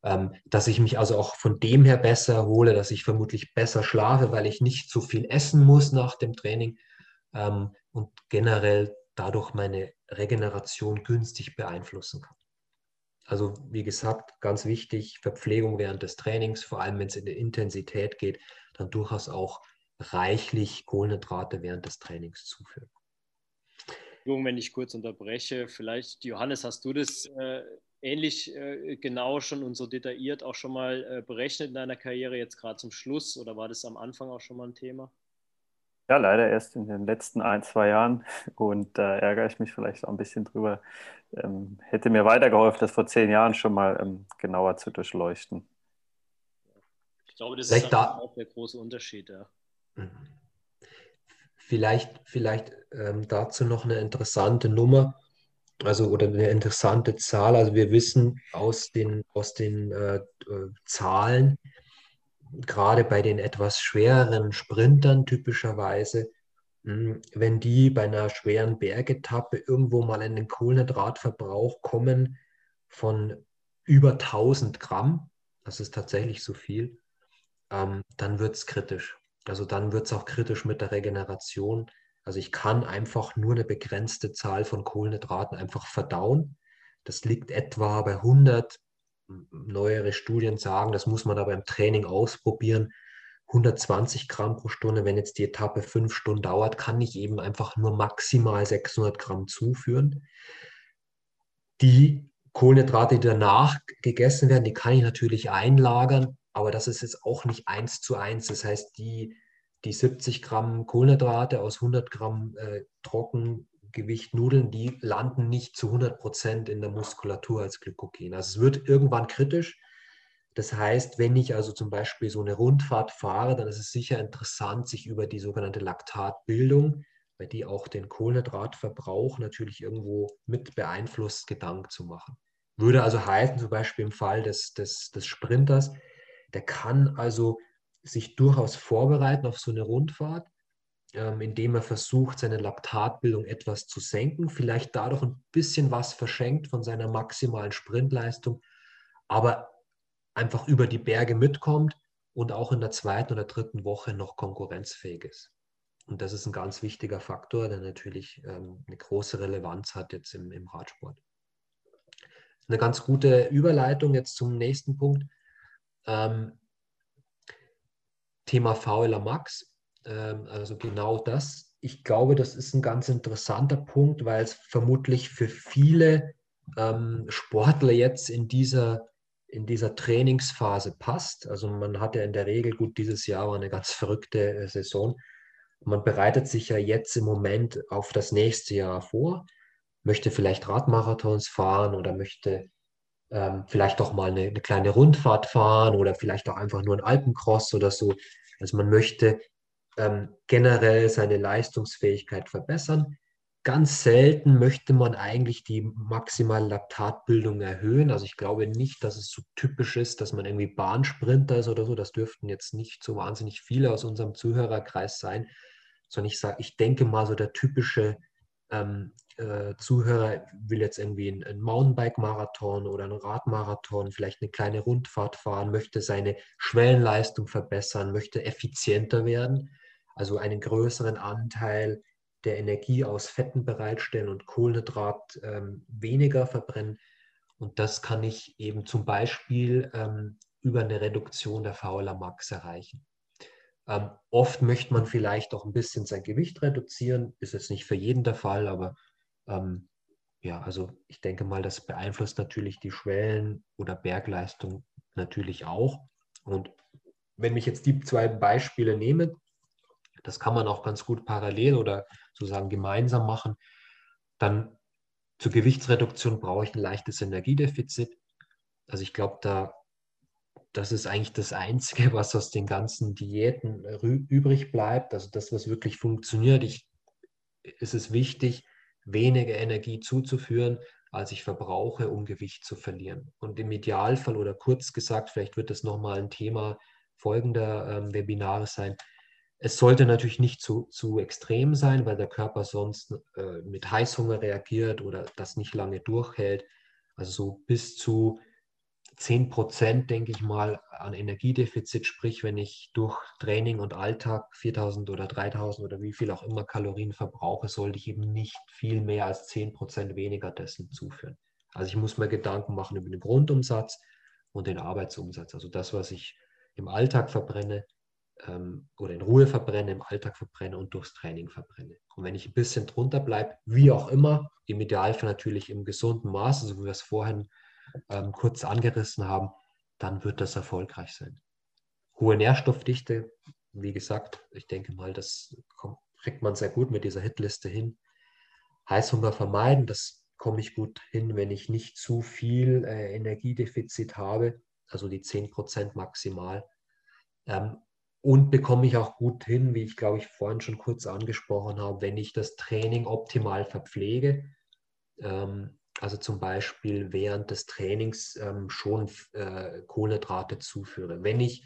ähm, dass ich mich also auch von dem her besser erhole, dass ich vermutlich besser schlafe, weil ich nicht so viel essen muss nach dem Training ähm, und generell dadurch meine Regeneration günstig beeinflussen kann. Also wie gesagt, ganz wichtig, Verpflegung während des Trainings, vor allem wenn es in die Intensität geht, dann durchaus auch reichlich Kohlenhydrate während des Trainings zuführen. Wenn ich kurz unterbreche, vielleicht, Johannes, hast du das äh, ähnlich äh, genau schon und so detailliert auch schon mal äh, berechnet in deiner Karriere, jetzt gerade zum Schluss? Oder war das am Anfang auch schon mal ein Thema? Ja, leider erst in den letzten ein, zwei Jahren und da äh, ärgere ich mich vielleicht auch ein bisschen drüber. Ähm, hätte mir weitergeholfen, das vor zehn Jahren schon mal ähm, genauer zu durchleuchten. Ich glaube, das vielleicht ist da auch der große Unterschied. Ja. Vielleicht, vielleicht ähm, dazu noch eine interessante Nummer also oder eine interessante Zahl. Also wir wissen aus den, aus den äh, äh, Zahlen, gerade bei den etwas schwereren Sprintern typischerweise, hm, wenn die bei einer schweren Bergetappe irgendwo mal in den Kohlenhydratverbrauch kommen von über 1000 Gramm, das ist tatsächlich so viel, ähm, dann wird es kritisch. Also dann wird es auch kritisch mit der Regeneration. Also ich kann einfach nur eine begrenzte Zahl von Kohlenhydraten einfach verdauen. Das liegt etwa bei 100. Neuere Studien sagen, das muss man aber im Training ausprobieren. 120 Gramm pro Stunde. Wenn jetzt die Etappe fünf Stunden dauert, kann ich eben einfach nur maximal 600 Gramm zuführen. Die Kohlenhydrate, die danach gegessen werden, die kann ich natürlich einlagern, aber das ist jetzt auch nicht eins zu eins. Das heißt, die, die 70 Gramm Kohlenhydrate aus 100 Gramm äh, Trockengewicht Nudeln, die landen nicht zu 100 Prozent in der Muskulatur als Glykogen. Also es wird irgendwann kritisch. Das heißt, wenn ich also zum Beispiel so eine Rundfahrt fahre, dann ist es sicher interessant, sich über die sogenannte Laktatbildung, bei die auch den Kohlenhydratverbrauch natürlich irgendwo mit beeinflusst, Gedanken zu machen. Würde also heißen, zum Beispiel im Fall des, des, des Sprinters, der kann also sich durchaus vorbereiten auf so eine Rundfahrt, ähm, indem er versucht, seine Laktatbildung etwas zu senken, vielleicht dadurch ein bisschen was verschenkt von seiner maximalen Sprintleistung, aber einfach über die Berge mitkommt und auch in der zweiten oder dritten Woche noch konkurrenzfähig ist. Und das ist ein ganz wichtiger Faktor, der natürlich ähm, eine große Relevanz hat jetzt im, im Radsport. Eine ganz gute Überleitung jetzt zum nächsten Punkt. Ähm, Thema VLA Max, ähm, also genau das. Ich glaube, das ist ein ganz interessanter Punkt, weil es vermutlich für viele ähm, Sportler jetzt in dieser, in dieser Trainingsphase passt. Also man hat ja in der Regel, gut, dieses Jahr war eine ganz verrückte äh, Saison. Man bereitet sich ja jetzt im Moment auf das nächste Jahr vor, möchte vielleicht Radmarathons fahren oder möchte ähm, vielleicht auch mal eine, eine, kleine Rundfahrt fahren oder vielleicht auch einfach nur ein Alpencross oder so. Also man möchte ähm, generell seine Leistungsfähigkeit verbessern. Ganz selten möchte man eigentlich die maximale Laktatbildung erhöhen. Also ich glaube nicht, dass es so typisch ist, dass man irgendwie Bahnsprinter ist oder so. Das dürften jetzt nicht so wahnsinnig viele aus unserem Zuhörerkreis sein, sondern ich sage, ich denke mal so der typische ähm, äh, Zuhörer will jetzt irgendwie einen, Mountainbike-Marathon oder einen Radmarathon, vielleicht eine kleine Rundfahrt fahren, möchte seine Schwellenleistung verbessern, möchte effizienter werden, also einen größeren Anteil der Energie aus Fetten bereitstellen und Kohlenhydrat ähm, weniger verbrennen. Und das kann ich eben zum Beispiel ähm, über eine Reduktion der Fauler Max erreichen. Ähm, oft möchte man vielleicht auch ein bisschen sein Gewicht reduzieren, ist jetzt nicht für jeden der Fall, aber ähm, ja, also ich denke mal, das beeinflusst natürlich die Schwellen- oder Bergleistung natürlich auch. Und wenn ich jetzt die zwei Beispiele nehme, das kann man auch ganz gut parallel oder sozusagen gemeinsam machen, dann zur Gewichtsreduktion brauche ich ein leichtes Energiedefizit. Also ich glaube, da das ist eigentlich das Einzige, was aus den ganzen Diäten übrig bleibt. Also das, was wirklich funktioniert. Ich, ist es wichtig, weniger Energie zuzuführen, als ich verbrauche, um Gewicht zu verlieren. Und im Idealfall oder kurz gesagt, vielleicht wird das nochmal ein Thema folgender ähm, Webinare sein. Es sollte natürlich nicht zu, zu extrem sein, weil der Körper sonst äh, mit Heißhunger reagiert oder das nicht lange durchhält. Also so bis zu 10 Prozent, denke ich mal, an Energiedefizit, sprich, wenn ich durch Training und Alltag 4000 oder 3000 oder wie viel auch immer Kalorien verbrauche, sollte ich eben nicht viel mehr als 10 Prozent weniger dessen zuführen. Also ich muss mir Gedanken machen über den Grundumsatz und den Arbeitsumsatz. Also das, was ich im Alltag verbrenne ähm, oder in Ruhe verbrenne, im Alltag verbrenne und durchs Training verbrenne. Und wenn ich ein bisschen drunter bleibe, wie auch immer, im Idealfall natürlich im gesunden Maß, so wie wir es vorhin ähm, kurz angerissen haben, dann wird das erfolgreich sein. Hohe Nährstoffdichte, wie gesagt, ich denke mal, das kriegt man sehr gut mit dieser Hitliste hin. Heißhunger vermeiden, das komme ich gut hin, wenn ich nicht zu viel äh, Energiedefizit habe, also die 10% maximal. Ähm, und bekomme ich auch gut hin, wie ich glaube ich vorhin schon kurz angesprochen habe, wenn ich das Training optimal verpflege. Ähm, also zum Beispiel während des Trainings ähm, schon äh, Kohlenhydrate zuführe. Wenn ich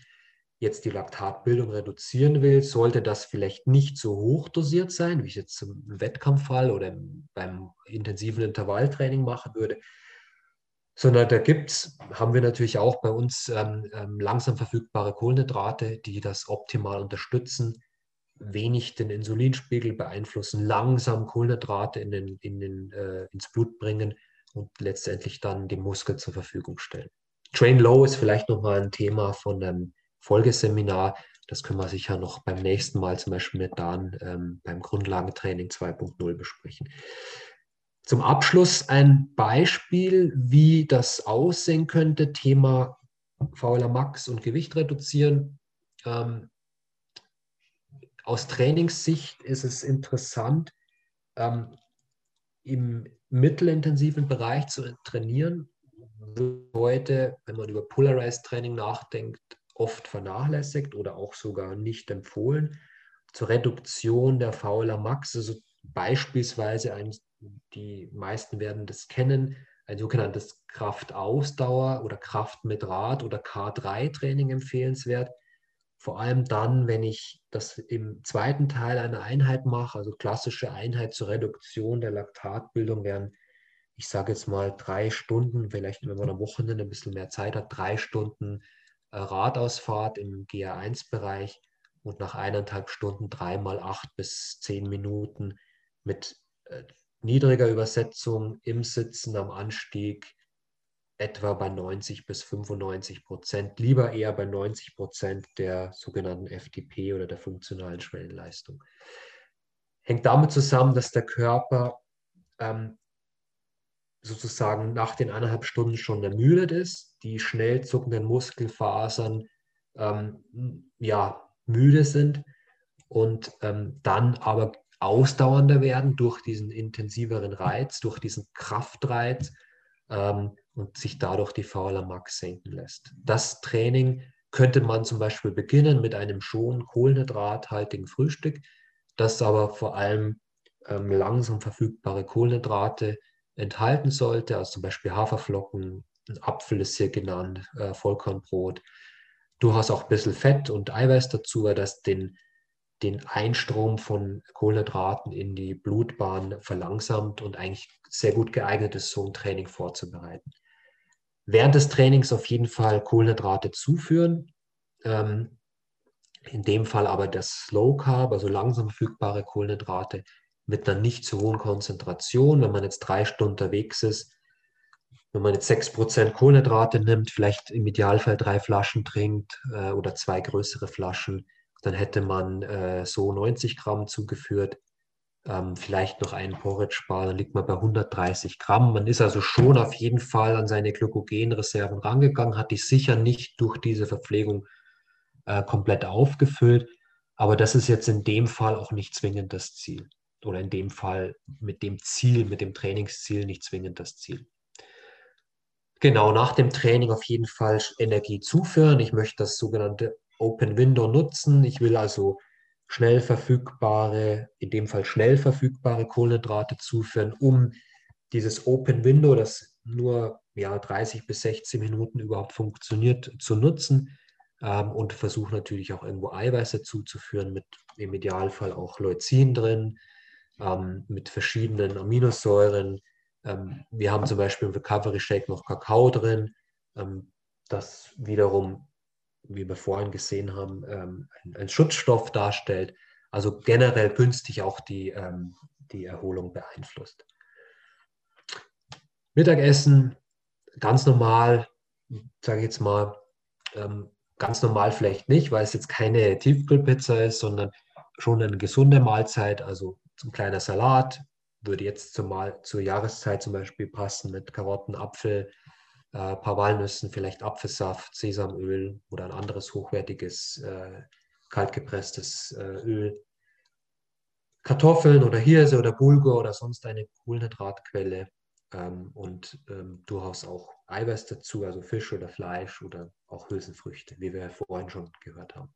jetzt die Laktatbildung reduzieren will, sollte das vielleicht nicht so hoch dosiert sein, wie ich jetzt im Wettkampffall oder beim intensiven Intervalltraining machen würde, sondern da gibt's, haben wir natürlich auch bei uns ähm, ähm, langsam verfügbare Kohlenhydrate, die das optimal unterstützen, wenig den Insulinspiegel beeinflussen, langsam Kohlenhydrate in den, in den, äh, ins Blut bringen und letztendlich dann die Muskel zur Verfügung stellen. Train Low ist vielleicht nochmal ein Thema von einem Folgeseminar, das können wir sicher noch beim nächsten Mal, zum Beispiel mit Dan, ähm, beim Grundlagentraining 2.0 besprechen. Zum Abschluss ein Beispiel, wie das aussehen könnte, Thema fauler Max und Gewicht reduzieren. Ähm, aus Trainingssicht ist es interessant, ähm, im mittelintensiven Bereich zu trainieren. Heute, wenn man über Polarized Training nachdenkt, oft vernachlässigt oder auch sogar nicht empfohlen. Zur Reduktion der Fauler Max, also beispielsweise ein die meisten werden das kennen, ein sogenanntes Kraftausdauer oder Kraft mit Rad oder K3-Training empfehlenswert. Vor allem dann, wenn ich das im zweiten Teil einer Einheit mache, also klassische Einheit zur Reduktion der Laktatbildung wären, ich sage jetzt mal drei Stunden, vielleicht wenn man am Wochenende ein bisschen mehr Zeit hat, drei Stunden äh, Radausfahrt im GR1-Bereich und nach eineinhalb Stunden dreimal acht bis zehn Minuten mit äh, niedriger Übersetzung im Sitzen am Anstieg etwa bei 90 bis 95 Prozent, lieber eher bei 90 Prozent der sogenannten FTP oder der funktionalen Schwellenleistung. Hängt damit zusammen, dass der Körper ähm, sozusagen nach den eineinhalb Stunden schon ermüdet ist, die schnell zuckenden Muskelfasern ähm, ja, müde sind und ähm, dann aber ausdauernder werden durch diesen intensiveren Reiz, durch diesen Kraftreiz ähm, und sich dadurch die Fauler Max senken lässt. Das Training könnte man zum Beispiel beginnen mit einem schon kohlenhydrathaltigen Frühstück, das aber vor allem ähm, langsam verfügbare Kohlenhydrate enthalten sollte, also zum Beispiel Haferflocken, ein Apfel ist hier genannt, äh, Vollkornbrot. Du hast auch ein bisschen Fett und Eiweiß dazu, weil das den den Einstrom von Kohlenhydraten in die Blutbahn verlangsamt und eigentlich sehr gut geeignet ist, so ein Training vorzubereiten. Während des Trainings auf jeden Fall Kohlenhydrate zuführen. Ähm, in dem Fall aber das Slow Carb, also langsam verfügbare Kohlenhydrate mit einer nicht zu hohen Konzentration. Wenn man jetzt drei Stunden unterwegs ist, wenn man jetzt 6% Kohlenhydrate nimmt, vielleicht im Idealfall drei Flaschen trinkt äh, oder zwei größere Flaschen, dann hätte man äh, so 90 Gramm zugeführt, ähm, vielleicht noch einen Porridge-Bar, dann liegt man bei 130 Gramm. Man ist also schon auf jeden Fall an seine Glykogenreserven rangegangen, hat die sicher nicht durch diese Verpflegung äh, komplett aufgefüllt, aber das ist jetzt in dem Fall auch nicht zwingend das Ziel. Oder in dem Fall mit dem Ziel, mit dem Trainingsziel nicht zwingend das Ziel. Genau, nach dem Training auf jeden Fall Energie zuführen. Ich möchte das sogenannte Open Window nutzen. Ich will also schnell verfügbare, in dem Fall schnell verfügbare Kohlenhydrate zuführen, um dieses Open Window, das nur ja, 30 bis 16 Minuten überhaupt funktioniert, zu nutzen ähm, und versuche natürlich auch irgendwo Eiweiße zuzuführen, mit im Idealfall auch Leucin drin, ähm, mit verschiedenen Aminosäuren. Ähm, wir haben zum Beispiel im Recovery Shake noch Kakao drin, ähm, das wiederum wie wir vorhin gesehen haben, ähm, ein, ein, Schutzstoff darstellt. Also generell günstig auch die, ähm, die Erholung beeinflusst. Mittagessen, ganz normal, sage ich jetzt mal, ähm, ganz normal vielleicht nicht, weil es jetzt keine Tiefkühlpizza ist, sondern schon eine gesunde Mahlzeit, also ein kleiner Salat, würde jetzt zumal zur Jahreszeit zum Beispiel passen mit Karotten, Apfel, äh, paar Walnüssen, vielleicht Apfelsaft, Sesamöl oder ein anderes hochwertiges äh, kaltgepresstes äh, Öl. Kartoffeln oder Hirse oder Bulgur oder sonst eine Kohlenhydratquelle ähm, und ähm, durchaus auch Eiweiß dazu, also Fisch oder Fleisch oder auch Hülsenfrüchte, wie wir vorhin schon gehört haben.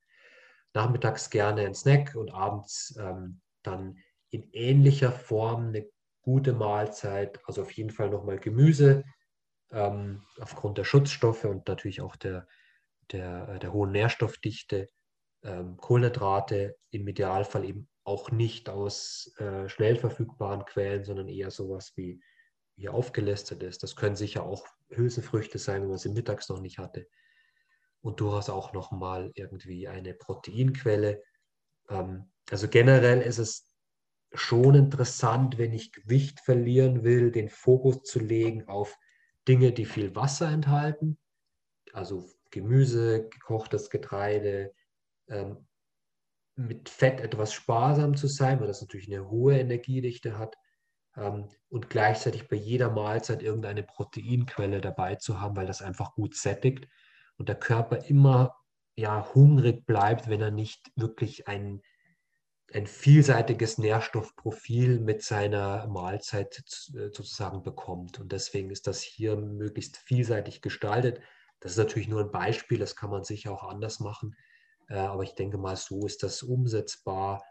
Nachmittags gerne ein Snack und abends ähm, dann in ähnlicher Form eine gute Mahlzeit, also auf jeden Fall nochmal Gemüse, ähm, aufgrund der Schutzstoffe und natürlich auch der, der, äh, der hohen Nährstoffdichte. Ähm, Kohlenhydrate im Idealfall eben auch nicht aus äh, schnell verfügbaren Quellen, sondern eher sowas wie hier aufgelistet ist. Das können sicher auch Hülsenfrüchte sein, wenn man sie mittags noch nicht hatte. Und durchaus auch nochmal irgendwie eine Proteinquelle. Ähm, also generell ist es schon interessant, wenn ich Gewicht verlieren will, den Fokus zu legen auf Dinge, die viel Wasser enthalten, also Gemüse, gekochtes Getreide, ähm, mit Fett etwas sparsam zu sein, weil das natürlich eine hohe Energiedichte hat ähm, und gleichzeitig bei jeder Mahlzeit irgendeine Proteinquelle dabei zu haben, weil das einfach gut sättigt und der Körper immer ja hungrig bleibt, wenn er nicht wirklich ein, ein vielseitiges Nährstoffprofil mit seiner Mahlzeit äh, sozusagen bekommt. Und deswegen ist das hier möglichst vielseitig gestaltet. Das ist natürlich nur ein Beispiel, das kann man sicher auch anders machen. Äh, aber ich denke mal, so ist das umsetzbar.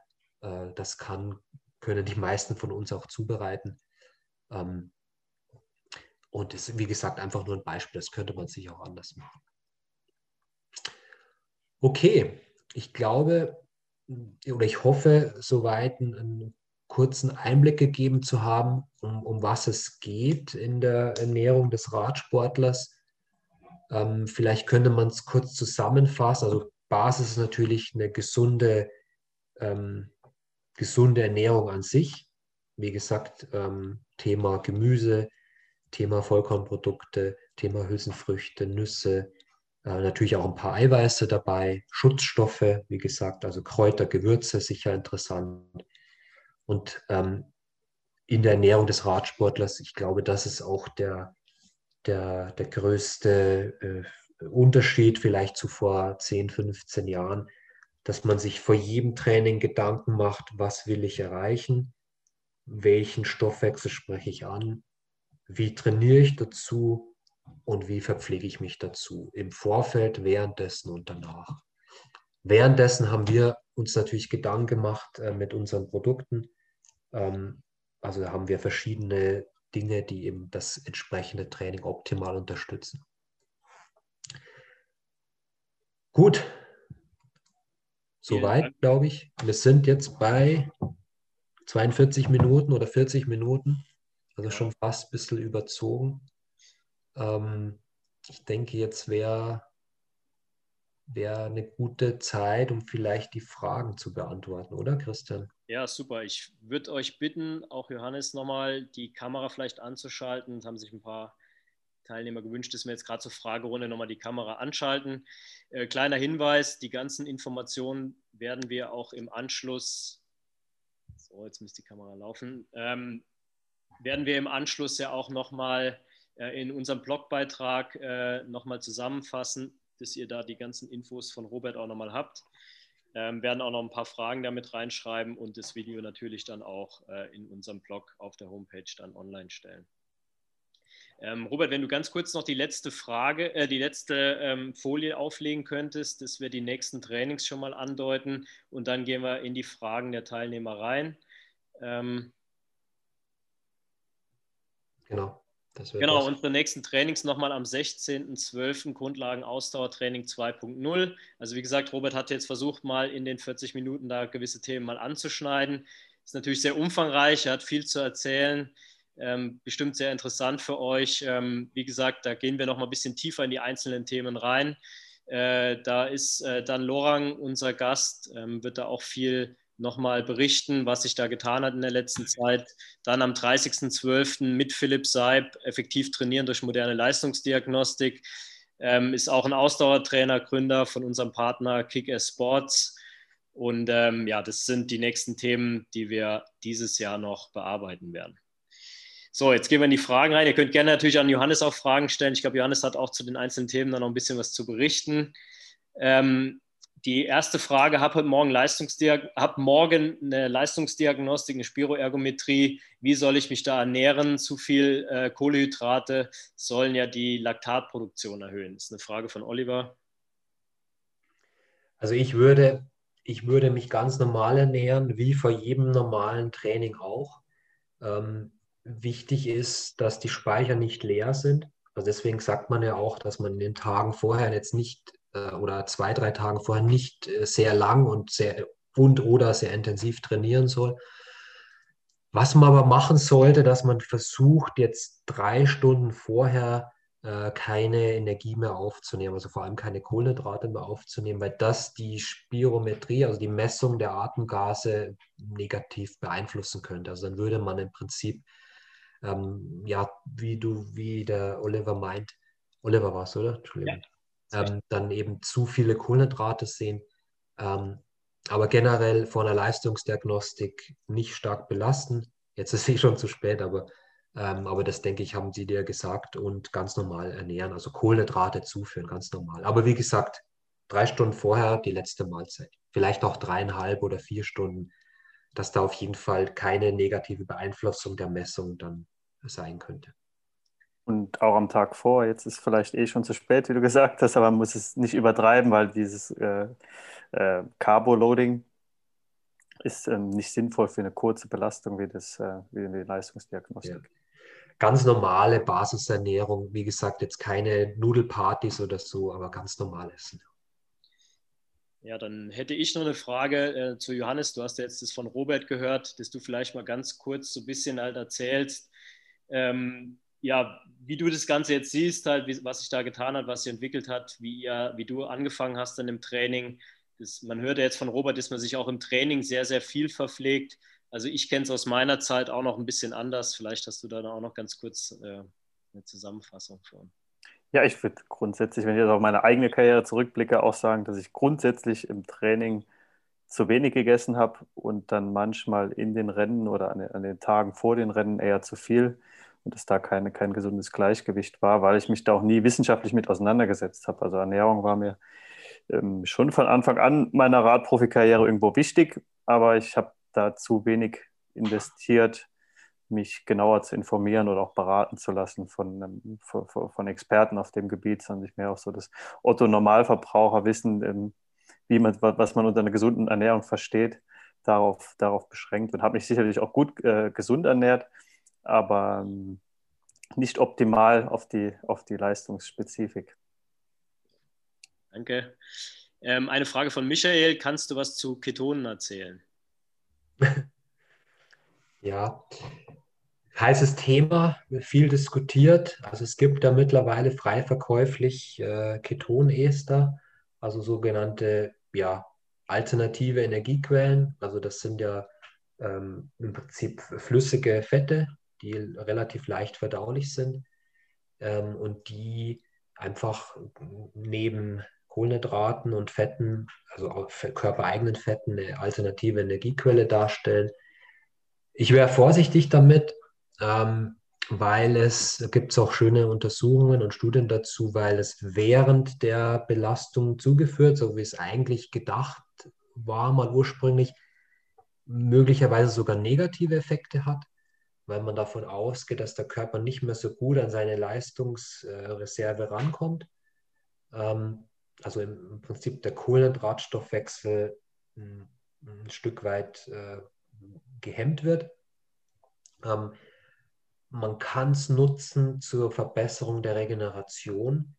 Äh, das kann, können die meisten von uns auch zubereiten. Ähm, und es ist, wie gesagt, einfach nur ein Beispiel. Das könnte man sich auch anders machen. Okay, ich glaube oder ich hoffe, soweit einen, einen kurzen Einblick gegeben zu haben, um, um was es geht in der Ernährung des Radsportlers. Ähm, vielleicht könnte man es kurz zusammenfassen. Also Basis ist natürlich eine gesunde, ähm, gesunde Ernährung an sich. Wie gesagt, ähm, Thema Gemüse, Thema Vollkornprodukte, Thema Hülsenfrüchte, Nüsse, natürlich auch ein paar Eiweiße dabei, Schutzstoffe, wie gesagt, also Kräuter, Gewürze, sicher interessant. Und ähm, in der Ernährung des Radsportlers, ich glaube, das ist auch der, der, der größte äh, Unterschied vielleicht zu vor 10, 15 Jahren, dass man sich vor jedem Training Gedanken macht, was will ich erreichen, welchen Stoffwechsel spreche ich an, wie trainiere ich dazu und wie verpflege ich mich dazu im Vorfeld, währenddessen und danach. Währenddessen haben wir uns natürlich Gedanken gemacht äh, mit unseren Produkten. Ähm, also haben wir verschiedene Dinge, die eben das entsprechende Training optimal unterstützen. Gut, soweit, glaube ich. Wir sind jetzt bei 42 Minuten oder 40 Minuten, also schon fast ein bisschen überzogen. Ähm, ich denke, jetzt wäre wär eine gute Zeit, um vielleicht die Fragen zu beantworten, oder Christian? Ja, super. Ich würde euch bitten, auch Johannes nochmal die Kamera vielleicht anzuschalten. Es haben sich ein paar Teilnehmer gewünscht, dass wir jetzt gerade zur Fragerunde nochmal die Kamera anschalten. Äh, kleiner Hinweis, die ganzen Informationen werden wir auch im Anschluss, so jetzt müsste die Kamera laufen, ähm, werden wir im Anschluss ja auch nochmal in unserem Blogbeitrag äh, nochmal zusammenfassen, dass ihr da die ganzen Infos von Robert auch nochmal habt. Ähm, werden auch noch ein paar Fragen damit reinschreiben und das Video natürlich dann auch äh, in unserem Blog auf der Homepage dann online stellen. Ähm, Robert, wenn du ganz kurz noch die letzte Frage, äh, die letzte ähm, Folie auflegen könntest, dass wir die nächsten Trainings schon mal andeuten und dann gehen wir in die Fragen der Teilnehmer rein. Ähm, genau. Genau, das. unsere nächsten Trainings nochmal am 16.12. Grundlagen Ausdauertraining 2.0. Also wie gesagt, Robert hat jetzt versucht, mal in den 40 Minuten da gewisse Themen mal anzuschneiden. Ist natürlich sehr umfangreich, er hat viel zu erzählen ähm, bestimmt sehr interessant für euch. Ähm, wie gesagt, da gehen wir noch mal ein bisschen tiefer in die einzelnen Themen rein. Äh, da ist äh, dann Lorang, unser Gast, ähm, wird da auch viel nochmal berichten, was sich da getan hat in der letzten Zeit. Dann am 30.12. mit Philipp Seib effektiv trainieren durch moderne Leistungsdiagnostik. Ähm, ist auch ein Ausdauertrainer, Gründer von unserem Partner Kick Sports. Und ähm, ja, das sind die nächsten Themen, die wir dieses Jahr noch bearbeiten werden. So, jetzt gehen wir in die Fragen rein. Ihr könnt gerne natürlich an Johannes auch Fragen stellen. Ich glaube, Johannes hat auch zu den einzelnen Themen dann noch ein bisschen was zu berichten. Ähm, die erste Frage, habe morgen, Leistungsdiag hab morgen eine Leistungsdiagnostik, eine Spiroergometrie. Wie soll ich mich da ernähren? Zu viel äh, Kohlehydrate sollen ja die Laktatproduktion erhöhen. Das ist eine Frage von Oliver. Also ich würde, ich würde mich ganz normal ernähren, wie vor jedem normalen Training auch. Ähm, wichtig ist, dass die Speicher nicht leer sind. Also deswegen sagt man ja auch, dass man in den Tagen vorher jetzt nicht oder zwei, drei Tagen vorher nicht äh, sehr lang und sehr und oder sehr intensiv trainieren soll. Was man aber machen sollte, dass man versucht, jetzt drei Stunden vorher äh, keine Energie mehr aufzunehmen, also vor allem keine Kohlenhydrate mehr aufzunehmen, weil das die Spirometrie, also die Messung der Atemgase negativ beeinflussen könnte. Also dann würde man im Prinzip ähm, ja, wie du, wie der Oliver meint, Oliver war es, oder? Entschuldigung. Ja, ähm, dann eben zu viele Kohlenhydrate sehen. Ähm, aber generell vor einer Leistungsdiagnostik nicht stark belasten. Jetzt ist eh schon zu spät, aber, ähm, aber das denke ich, haben Sie dir gesagt und ganz normal ernähren, also Kohlenhydrate zuführen, ganz normal. Aber wie gesagt, drei Stunden vorher die letzte Mahlzeit. Vielleicht auch dreieinhalb oder vier Stunden, dass da auf jeden Fall keine negative Beeinflussung der Messung dann sein könnte. Und auch am Tag vor, jetzt ist vielleicht eh schon zu spät, wie du gesagt hast, aber man muss es nicht übertreiben, weil dieses äh, äh, Carbo-Loading ist ähm, nicht sinnvoll für eine kurze Belastung wie, das, äh, wie die Leistungsdiagnostik. Ja. Ganz normale Basisernährung, wie gesagt, jetzt keine Nudelpartys oder so, aber ganz normal essen. Ja, dann hätte ich noch eine Frage äh, zu Johannes. Du hast ja jetzt das von Robert gehört, dass du vielleicht mal ganz kurz so ein bisschen halt erzählst, ähm, ja, wie du das Ganze jetzt siehst, halt, wie, was sich da getan hat, was sich entwickelt hat, wie, ihr, wie du angefangen hast dann im Training. Das, man hört ja jetzt von Robert, dass man sich auch im Training sehr, sehr viel verpflegt. Also ich kenne es aus meiner Zeit auch noch ein bisschen anders. Vielleicht hast du da auch noch ganz kurz äh, eine Zusammenfassung von. Ja, ich würde grundsätzlich, wenn ich jetzt auf meine eigene Karriere zurückblicke, auch sagen, dass ich grundsätzlich im Training zu wenig gegessen habe und dann manchmal in den Rennen oder an den, an den Tagen vor den Rennen eher zu viel und dass da keine, kein gesundes Gleichgewicht war, weil ich mich da auch nie wissenschaftlich mit auseinandergesetzt habe. Also Ernährung war mir ähm, schon von Anfang an meiner Radprofikarriere irgendwo wichtig, aber ich habe da zu wenig investiert, mich genauer zu informieren oder auch beraten zu lassen von, ähm, von, von, Experten auf dem Gebiet, sondern ich mehr auch so das Otto-Normalverbraucher wissen, ähm, wie man, was man unter einer gesunden Ernährung versteht, darauf, darauf beschränkt und habe mich sicherlich auch gut äh, gesund ernährt, aber ähm, nicht optimal auf die, auf die Leistungsspezifik. Danke. Ähm, eine Frage von Michael. Kannst du was zu Ketonen erzählen? ja, heißes Thema, viel diskutiert. Also es gibt da mittlerweile frei verkäuflich äh, Ketonester, also sogenannte ja, alternative Energiequellen. Also das sind ja ähm, im Prinzip flüssige Fette, die relativ leicht verdaulich sind ähm, und die einfach neben Kohlenhydraten und Fetten, also körpereigenen Fetten, eine alternative Energiequelle darstellen. Ich wäre vorsichtig damit, ähm, weil es gibt auch schöne Untersuchungen und Studien dazu, weil es während der Belastung zugeführt, so wie es eigentlich gedacht war, mal ursprünglich, möglicherweise sogar negative Effekte hat weil man davon ausgeht, dass der Körper nicht mehr so gut an seine Leistungsreserve rankommt. Ähm, also im Prinzip der Kohlenhydratstoffwechsel ein, ein Stück weit äh, gehemmt wird. Ähm, man kann es nutzen zur Verbesserung der Regeneration,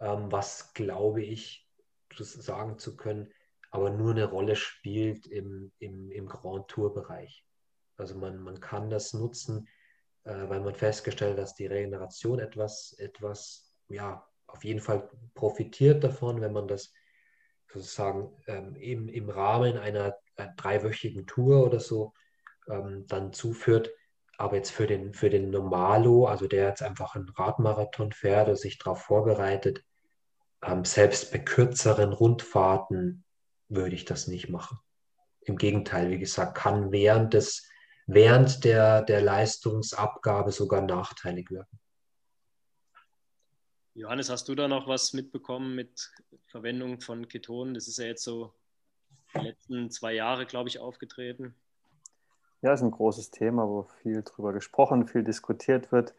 ähm, was glaube ich sagen zu können, aber nur eine Rolle spielt im, im, im Grand Tour-Bereich. Also man, man kann das nutzen, äh, weil man festgestellt hat, dass die Regeneration etwas, etwas, ja, auf jeden Fall profitiert davon, wenn man das sozusagen ähm, im, im Rahmen einer, einer dreiwöchigen Tour oder so ähm, dann zuführt. Aber jetzt für den, für den Normalo, also der jetzt einfach einen Radmarathon fährt oder sich darauf vorbereitet, ähm, selbst bei kürzeren Rundfahrten würde ich das nicht machen. Im Gegenteil, wie gesagt, kann während des während der, der Leistungsabgabe sogar nachteilig wirken. Johannes, hast du da noch was mitbekommen mit Verwendung von Ketonen? Das ist ja jetzt so die letzten zwei Jahre, glaube ich, aufgetreten. Ja, ist ein großes Thema, wo viel drüber gesprochen, viel diskutiert wird.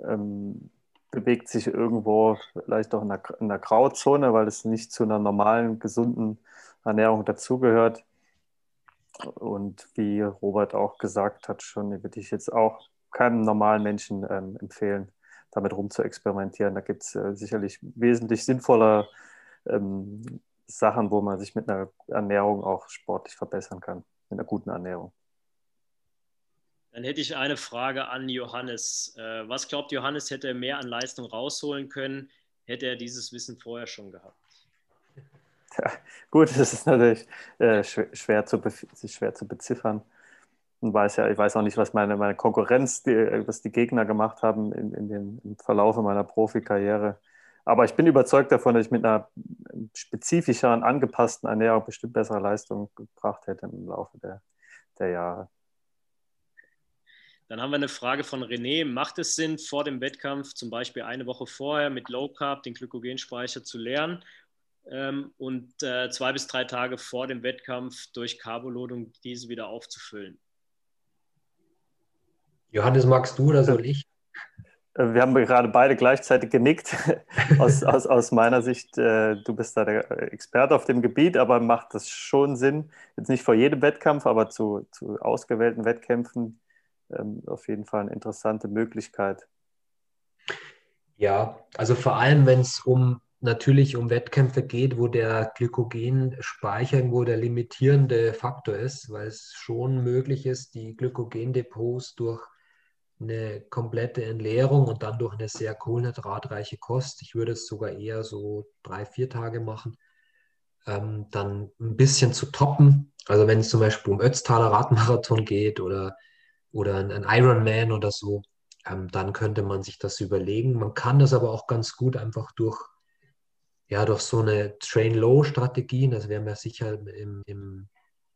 Ähm, bewegt sich irgendwo vielleicht auch in der, in der Grauzone, weil es nicht zu einer normalen, gesunden Ernährung dazugehört. Und wie Robert auch gesagt hat, schon würde ich jetzt auch keinem normalen Menschen ähm, empfehlen, damit rum zu experimentieren. Da gibt es äh, sicherlich wesentlich sinnvoller ähm, Sachen, wo man sich mit einer Ernährung auch sportlich verbessern kann, mit einer guten Ernährung. Dann hätte ich eine Frage an Johannes. Äh, was glaubt Johannes, hätte er mehr an Leistung rausholen können, hätte er dieses Wissen vorher schon gehabt? Gut, das ist natürlich äh, schwer, zu schwer zu beziffern. Und weiß ja, ich weiß auch nicht, was meine, meine Konkurrenz, die, was die Gegner gemacht haben in, in dem, im Verlauf meiner Profikarriere. Aber ich bin überzeugt davon, dass ich mit einer spezifischeren, angepassten Ernährung bestimmt bessere Leistungen gebracht hätte im Laufe der, der Jahre. Dann haben wir eine Frage von René. Macht es Sinn, vor dem Wettkampf zum Beispiel eine Woche vorher mit Low Carb den Glykogenspeicher zu leeren ähm, und äh, zwei bis drei Tage vor dem Wettkampf durch Carbolodung diese wieder aufzufüllen? Johannes, magst du oder soll ich? Äh, wir haben gerade beide gleichzeitig genickt. aus, aus, aus meiner Sicht, äh, du bist da der Experte auf dem Gebiet, aber macht das schon Sinn, jetzt nicht vor jedem Wettkampf, aber zu, zu ausgewählten Wettkämpfen ähm, auf jeden Fall eine interessante Möglichkeit. Ja, also vor allem, wenn es um natürlich um Wettkämpfe geht, wo der Glykogenspeicher irgendwo der limitierende Faktor ist, weil es schon möglich ist, die Glykogendepots durch eine komplette Entleerung und dann durch eine sehr kohlenhydratreiche Kost, ich würde es sogar eher so drei, vier Tage machen, ähm, dann ein bisschen zu toppen. Also wenn es zum Beispiel um Ötztaler Radmarathon geht oder oder ein, Ironman oder so, ähm, dann könnte man sich das überlegen. Man kann das aber auch ganz gut einfach durch, ja, durch so eine Train-Low-Strategie, das werden wir sicher im, im,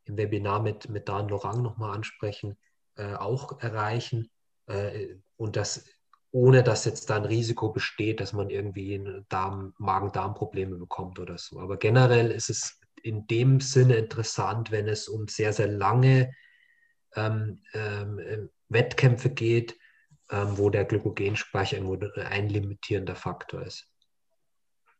im Webinar mit, mit Dan Lorang nochmal ansprechen, äh, auch erreichen. Äh, und das ohne dass jetzt da ein Risiko besteht, dass man irgendwie Magen-Darm-Probleme bekommt oder so. Aber generell ist es in dem Sinne interessant, wenn es um sehr, sehr lange ähm, ähm, äh, Wettkämpfe geht, ähm, wo der Glykogenspeicher ein limitierender Faktor ist.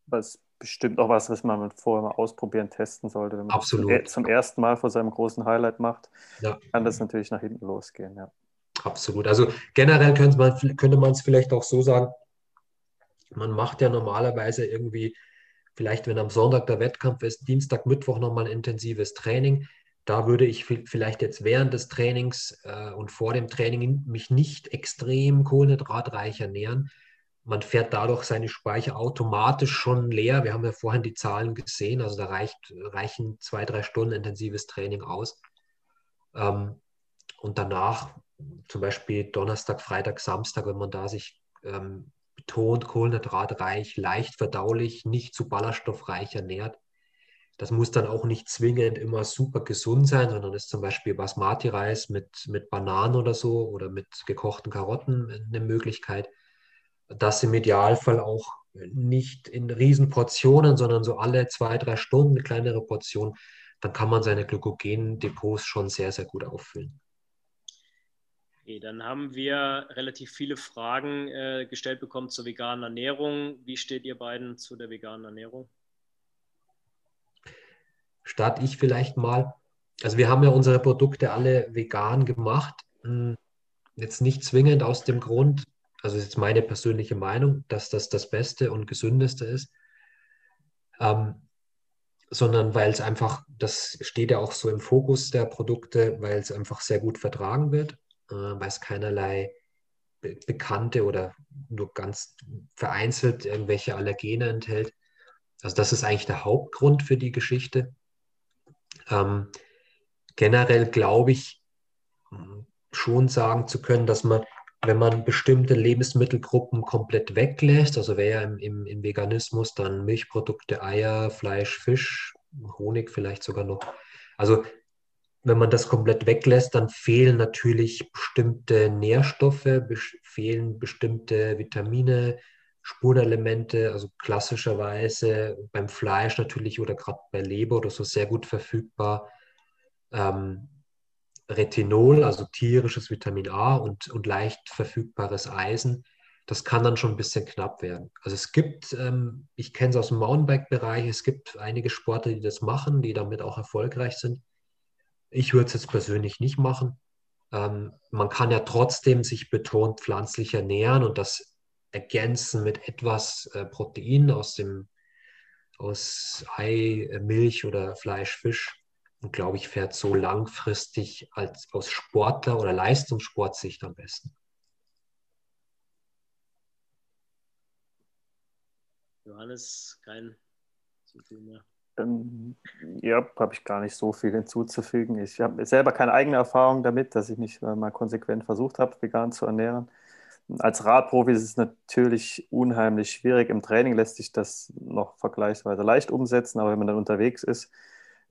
Das ist bestimmt auch was, was man vorher mal ausprobieren, testen sollte. Wenn man Absolut. das zum, ersten Mal vor seinem großen Highlight macht, ja. kann das natürlich nach hinten losgehen. Ja. Absolut. Also generell könnte man könnte man es vielleicht auch so sagen, man macht ja normalerweise irgendwie, vielleicht wenn am Sonntag der Wettkampf ist, Dienstag, Mittwoch nochmal ein intensives Training da würde ich vielleicht jetzt während des Trainings äh, und vor dem Training mich nicht extrem kohlenhydratreich ernähren. Man fährt dadurch seine Speicher automatisch schon leer. Wir haben ja vorhin die Zahlen gesehen, also da reicht, reichen zwei, drei Stunden intensives Training aus. Ähm, und danach, zum Beispiel Donnerstag, Freitag, Samstag, wenn man da sich ähm, betont kohlenhydratreich, leicht verdaulich, nicht zu ballaststoffreich ernährt, das muss dann auch nicht zwingend immer super gesund sein, sondern ist zum Beispiel Basmati-Reis mit, mit Bananen oder so oder mit gekochten Karotten eine Möglichkeit. Das im Idealfall auch nicht in Riesenportionen, sondern so alle zwei, drei Stunden eine kleinere Portion. Dann kann man seine Glykogen-Depots schon sehr, sehr gut auffüllen. Okay, dann haben wir relativ viele Fragen äh, gestellt bekommen zur veganen Ernährung. Wie steht ihr beiden zu der veganen Ernährung? starte ich vielleicht mal. Also wir haben ja unsere Produkte alle vegan gemacht. Hm, jetzt nicht zwingend aus dem Grund, also ist jetzt meine persönliche Meinung, dass das das Beste und Gesündeste ist, ähm, sondern weil es einfach, das steht ja auch so im Fokus der Produkte, weil es einfach sehr gut vertragen wird, äh, weil es keinerlei be bekannte oder nur ganz vereinzelt irgendwelche Allergene enthält. Also das ist eigentlich der Hauptgrund für die Geschichte. Ähm, generell glaube ich schon sagen zu können, dass man, wenn man bestimmte Lebensmittelgruppen komplett weglässt, also wäre ja im, im, im Veganismus dann Milchprodukte, Eier, Fleisch, Fisch, Honig vielleicht sogar noch. Also wenn man das komplett weglässt, dann fehlen natürlich bestimmte Nährstoffe, fehlen bestimmte Vitamine, Spurenelemente, also klassischerweise beim Fleisch natürlich oder gerade bei Leber oder so sehr gut verfügbar. Ähm, Retinol, also tierisches Vitamin A und, und leicht verfügbares Eisen, das kann dann schon ein bisschen knapp werden. Also es gibt, ähm, ich kenne es aus dem Mountainbike-Bereich, es gibt einige Sportler, die das machen, die damit auch erfolgreich sind. Ich würde es jetzt persönlich nicht machen. Ähm, man kann ja trotzdem sich betont pflanzlich ernähren und das ergänzen mit etwas äh, Protein aus dem aus Ei, äh, Milch oder Fleisch, Fisch. Und glaube ich, fährt so langfristig als aus Sportler oder Leistungssportsicht am besten. Johannes, kein zu viel mehr. Ähm, ja, habe ich gar nicht so viel hinzuzufügen. Ich habe selber keine eigene Erfahrung damit, dass ich mich mal konsequent versucht habe, vegan zu ernähren. Als Radprofi ist es natürlich unheimlich schwierig. Im Training lässt sich das noch vergleichsweise leicht umsetzen, aber wenn man dann unterwegs ist,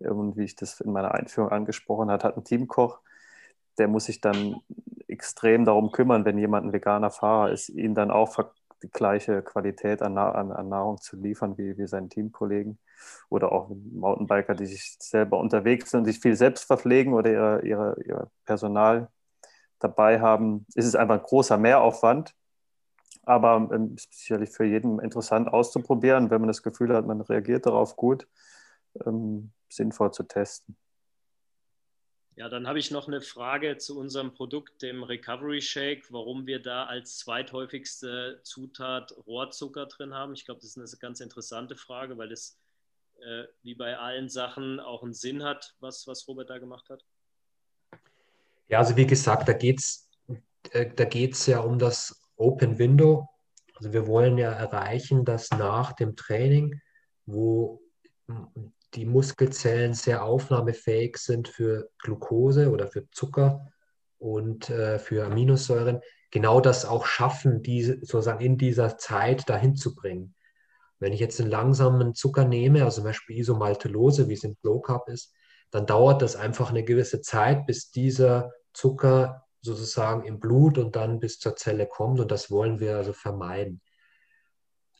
und wie ich das in meiner Einführung angesprochen habe, hat ein Teamkoch, der muss sich dann extrem darum kümmern, wenn jemand ein veganer Fahrer ist, ihn dann auch die gleiche Qualität an, an, an Nahrung zu liefern wie, wie seinen Teamkollegen oder auch Mountainbiker, die sich selber unterwegs sind und sich viel selbst verpflegen oder ihre, ihre, ihr Personal dabei haben, ist es einfach ein großer Mehraufwand. Aber ähm, sicherlich für jeden interessant auszuprobieren, wenn man das Gefühl hat, man reagiert darauf gut, ähm, sinnvoll zu testen. Ja, dann habe ich noch eine Frage zu unserem Produkt, dem Recovery Shake, warum wir da als zweithäufigste Zutat Rohrzucker drin haben. Ich glaube, das ist eine ganz interessante Frage, weil es äh, wie bei allen Sachen auch einen Sinn hat, was, was Robert da gemacht hat. Ja, also wie gesagt, da geht es äh, da geht's ja um das Open Window. Also wir wollen ja erreichen, dass nach dem Training, wo die Muskelzellen sehr aufnahmefähig sind für Glucose oder für Zucker und äh, für Aminosäuren, genau das auch schaffen, diese sozusagen in dieser Zeit dahin zu bringen. Wenn ich jetzt einen langsamen Zucker nehme, also zum Beispiel Isomaltulose, wie es in Low Carb ist, dann dauert das einfach eine gewisse Zeit, bis dieser Zucker sozusagen im Blut und dann bis zur Zelle kommt und das wollen wir also vermeiden.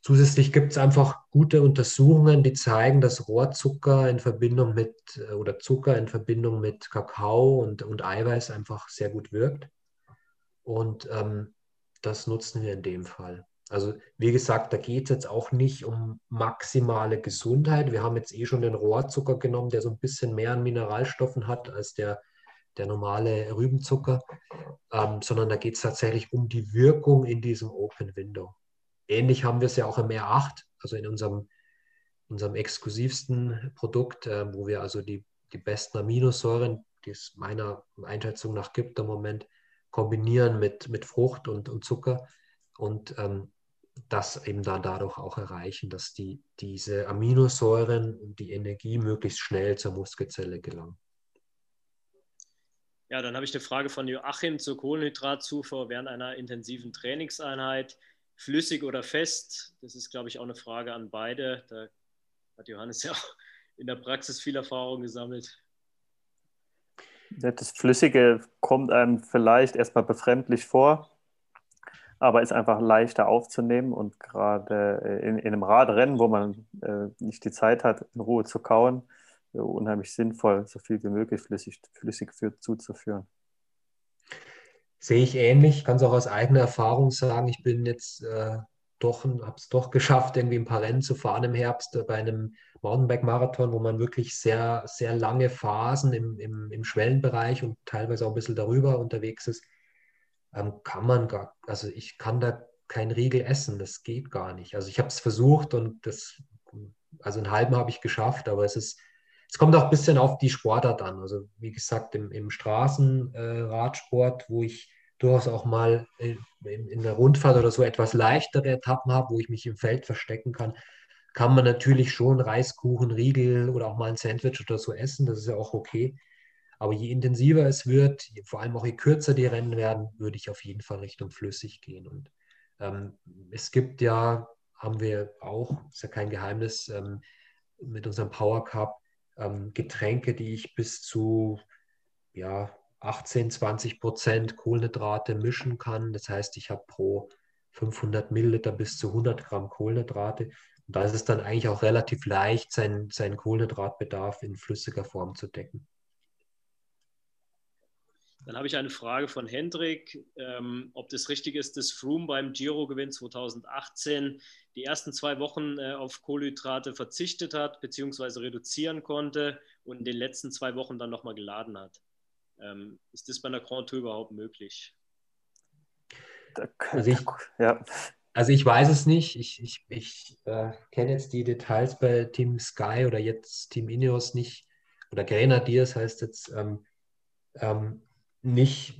Zusätzlich gibt es einfach gute Untersuchungen, die zeigen, dass Rohrzucker in Verbindung mit äh, oder Zucker in Verbindung mit Kakao und, und Eiweiß einfach sehr gut wirkt. Und ähm, das nutzen wir in dem Fall. Also wie gesagt, da geht es jetzt auch nicht um maximale Gesundheit. Wir haben jetzt eh schon den Rohrzucker genommen, der so ein bisschen mehr an Mineralstoffen hat als der, der normale Rübenzucker, ähm, sondern da geht es tatsächlich um die Wirkung in diesem Open Window. Ähnlich haben wir es ja auch im R8, also in unserem, unserem exklusivsten Produkt, äh, wo wir also die, die besten Aminosäuren, die es meiner Einschätzung nach gibt im Moment, kombinieren mit, mit Frucht und, und Zucker und ähm, das eben dann dadurch auch erreichen, dass die, diese Aminosäuren und die Energie möglichst schnell zur Muskelzelle gelangen. Ja, dann habe ich eine Frage von Joachim zur Kohlenhydratzufuhr während einer intensiven Trainingseinheit flüssig oder fest? Das ist, glaube ich, auch eine Frage an beide. Da hat Johannes ja auch in der Praxis viel Erfahrung gesammelt. Das Flüssige kommt einem vielleicht erstmal befremdlich vor, aber ist einfach leichter aufzunehmen und gerade in, in einem Radrennen, wo man äh, nicht die Zeit hat, in Ruhe zu kauen, unheimlich sinnvoll, so viel wie möglich flüssig, flüssig für, zuzuführen. Sehe ich ähnlich, kann es auch aus eigener Erfahrung sagen. Ich bin jetzt äh, doch, habe es doch geschafft, irgendwie ein paar Rennen zu fahren im Herbst äh, bei einem Mountainbike-Marathon, wo man wirklich sehr, sehr lange Phasen im, im, im Schwellenbereich und teilweise auch ein bisschen darüber unterwegs ist. Ähm, kann man gar, also ich kann da kein Riegel essen, das geht gar nicht. Also ich habe es versucht und das, also einen halben habe ich geschafft, aber es ist, es kommt auch ein bisschen auf die Sportart an. Also wie gesagt, im, im Straßenradsport, äh, wo ich durchaus auch mal in, in, der Rundfahrt oder so etwas leichtere Etappen habe, wo ich mich im Feld verstecken kann, kann man natürlich schon Reiskuchen, Riegel oder auch mal ein Sandwich oder so essen. Das ist ja auch okay. Aber je intensiver es wird, vor allem auch je kürzer die Rennen werden, würde ich auf jeden Fall Richtung flüssig gehen. Und ähm, es gibt ja, haben wir auch, ist ja kein Geheimnis, ähm, mit unserem Power Cup ähm, Getränke, die ich bis zu ja, 18, 20 Prozent Kohlenhydrate mischen kann. Das heißt, ich habe pro 500 Milliliter bis zu 100 Gramm Kohlenhydrate. Und da ist es dann eigentlich auch relativ leicht, seinen, seinen Kohlenhydratbedarf in flüssiger Form zu decken. Dann habe ich eine Frage von Hendrik, ähm, ob das richtig ist, dass Froome beim Giro-Gewinn 2018 die ersten zwei Wochen äh, auf Kohlenhydrate verzichtet hat bzw. reduzieren konnte und in den letzten zwei Wochen dann nochmal geladen hat. Ähm, ist das bei einer Grand Tour überhaupt möglich? Also ich, ja. also ich weiß es nicht. Ich, ich, ich äh, kenne jetzt die Details bei Team Sky oder jetzt Team Ineos nicht. Oder Grenadiers heißt jetzt. Ähm, ähm, nicht,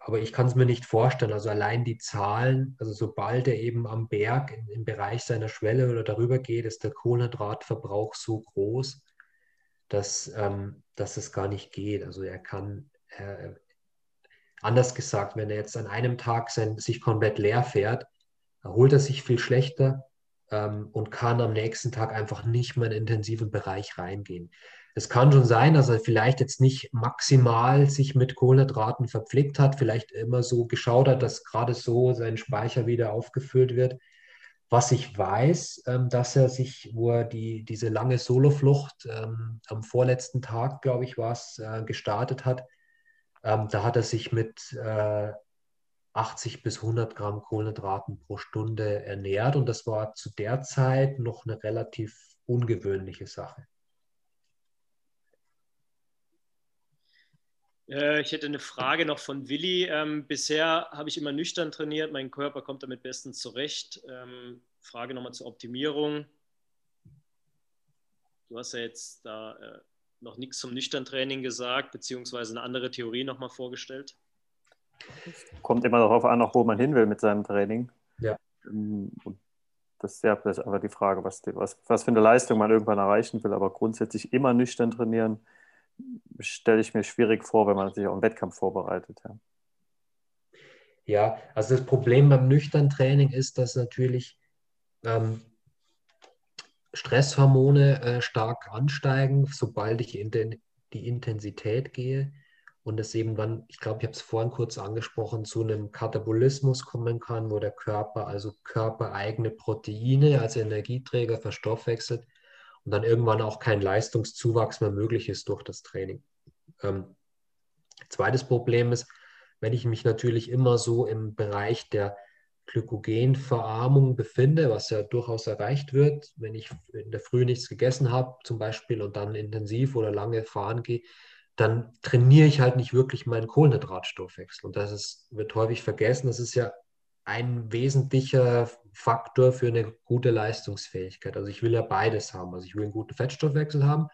aber ich kann es mir nicht vorstellen. Also allein die Zahlen, also sobald er eben am Berg im Bereich seiner Schwelle oder darüber geht, ist der Kohlenhydratverbrauch so groß, dass, ähm, dass es gar nicht geht. Also er kann, äh, anders gesagt, wenn er jetzt an einem Tag sein, sich komplett leer fährt, erholt er sich viel schlechter ähm, und kann am nächsten Tag einfach nicht mehr in den intensiven Bereich reingehen. Es kann schon sein, dass er vielleicht jetzt nicht maximal sich mit Kohlenhydraten verpflegt hat, vielleicht immer so geschaut hat, dass gerade so sein Speicher wieder aufgefüllt wird. Was ich weiß, ähm, dass er sich, wo er die, diese lange Soloflucht ähm, am vorletzten Tag, glaube ich, war es, äh, gestartet hat, ähm, da hat er sich mit äh, 80 bis 100 Gramm Kohlenhydraten pro Stunde ernährt und das war zu der Zeit noch eine relativ ungewöhnliche Sache. Ich hätte eine Frage noch von Willi. Ähm, bisher habe ich immer nüchtern trainiert, mein Körper kommt damit bestens zurecht. Ähm, Frage nochmal zur Optimierung. Du hast ja jetzt da äh, noch nichts zum nüchtern Training gesagt, beziehungsweise eine andere Theorie nochmal vorgestellt. Kommt immer darauf an, auch wo man hin will mit seinem Training. Ja. Ähm, und das ist ja aber die Frage, was, was, was für eine Leistung man irgendwann erreichen will. Aber grundsätzlich immer nüchtern trainieren, stelle ich mir schwierig vor, wenn man sich auf einen Wettkampf vorbereitet. Ja. ja, also das Problem beim nüchtern Training ist, dass natürlich ähm, Stresshormone äh, stark ansteigen, sobald ich in den, die Intensität gehe und es eben dann, ich glaube, ich habe es vorhin kurz angesprochen, zu einem Katabolismus kommen kann, wo der Körper also körpereigene Proteine als Energieträger verstoffwechselt und dann irgendwann auch kein Leistungszuwachs mehr möglich ist durch das Training. Ähm, zweites Problem ist, wenn ich mich natürlich immer so im Bereich der Glykogenverarmung befinde, was ja durchaus erreicht wird, wenn ich in der Früh nichts gegessen habe zum Beispiel und dann intensiv oder lange fahren gehe, dann trainiere ich halt nicht wirklich meinen Kohlenhydratstoffwechsel. Und das ist, wird häufig vergessen, das ist ja ein wesentlicher Faktor für eine gute Leistungsfähigkeit. Also ich will ja beides haben. Also ich will einen guten Fettstoffwechsel haben.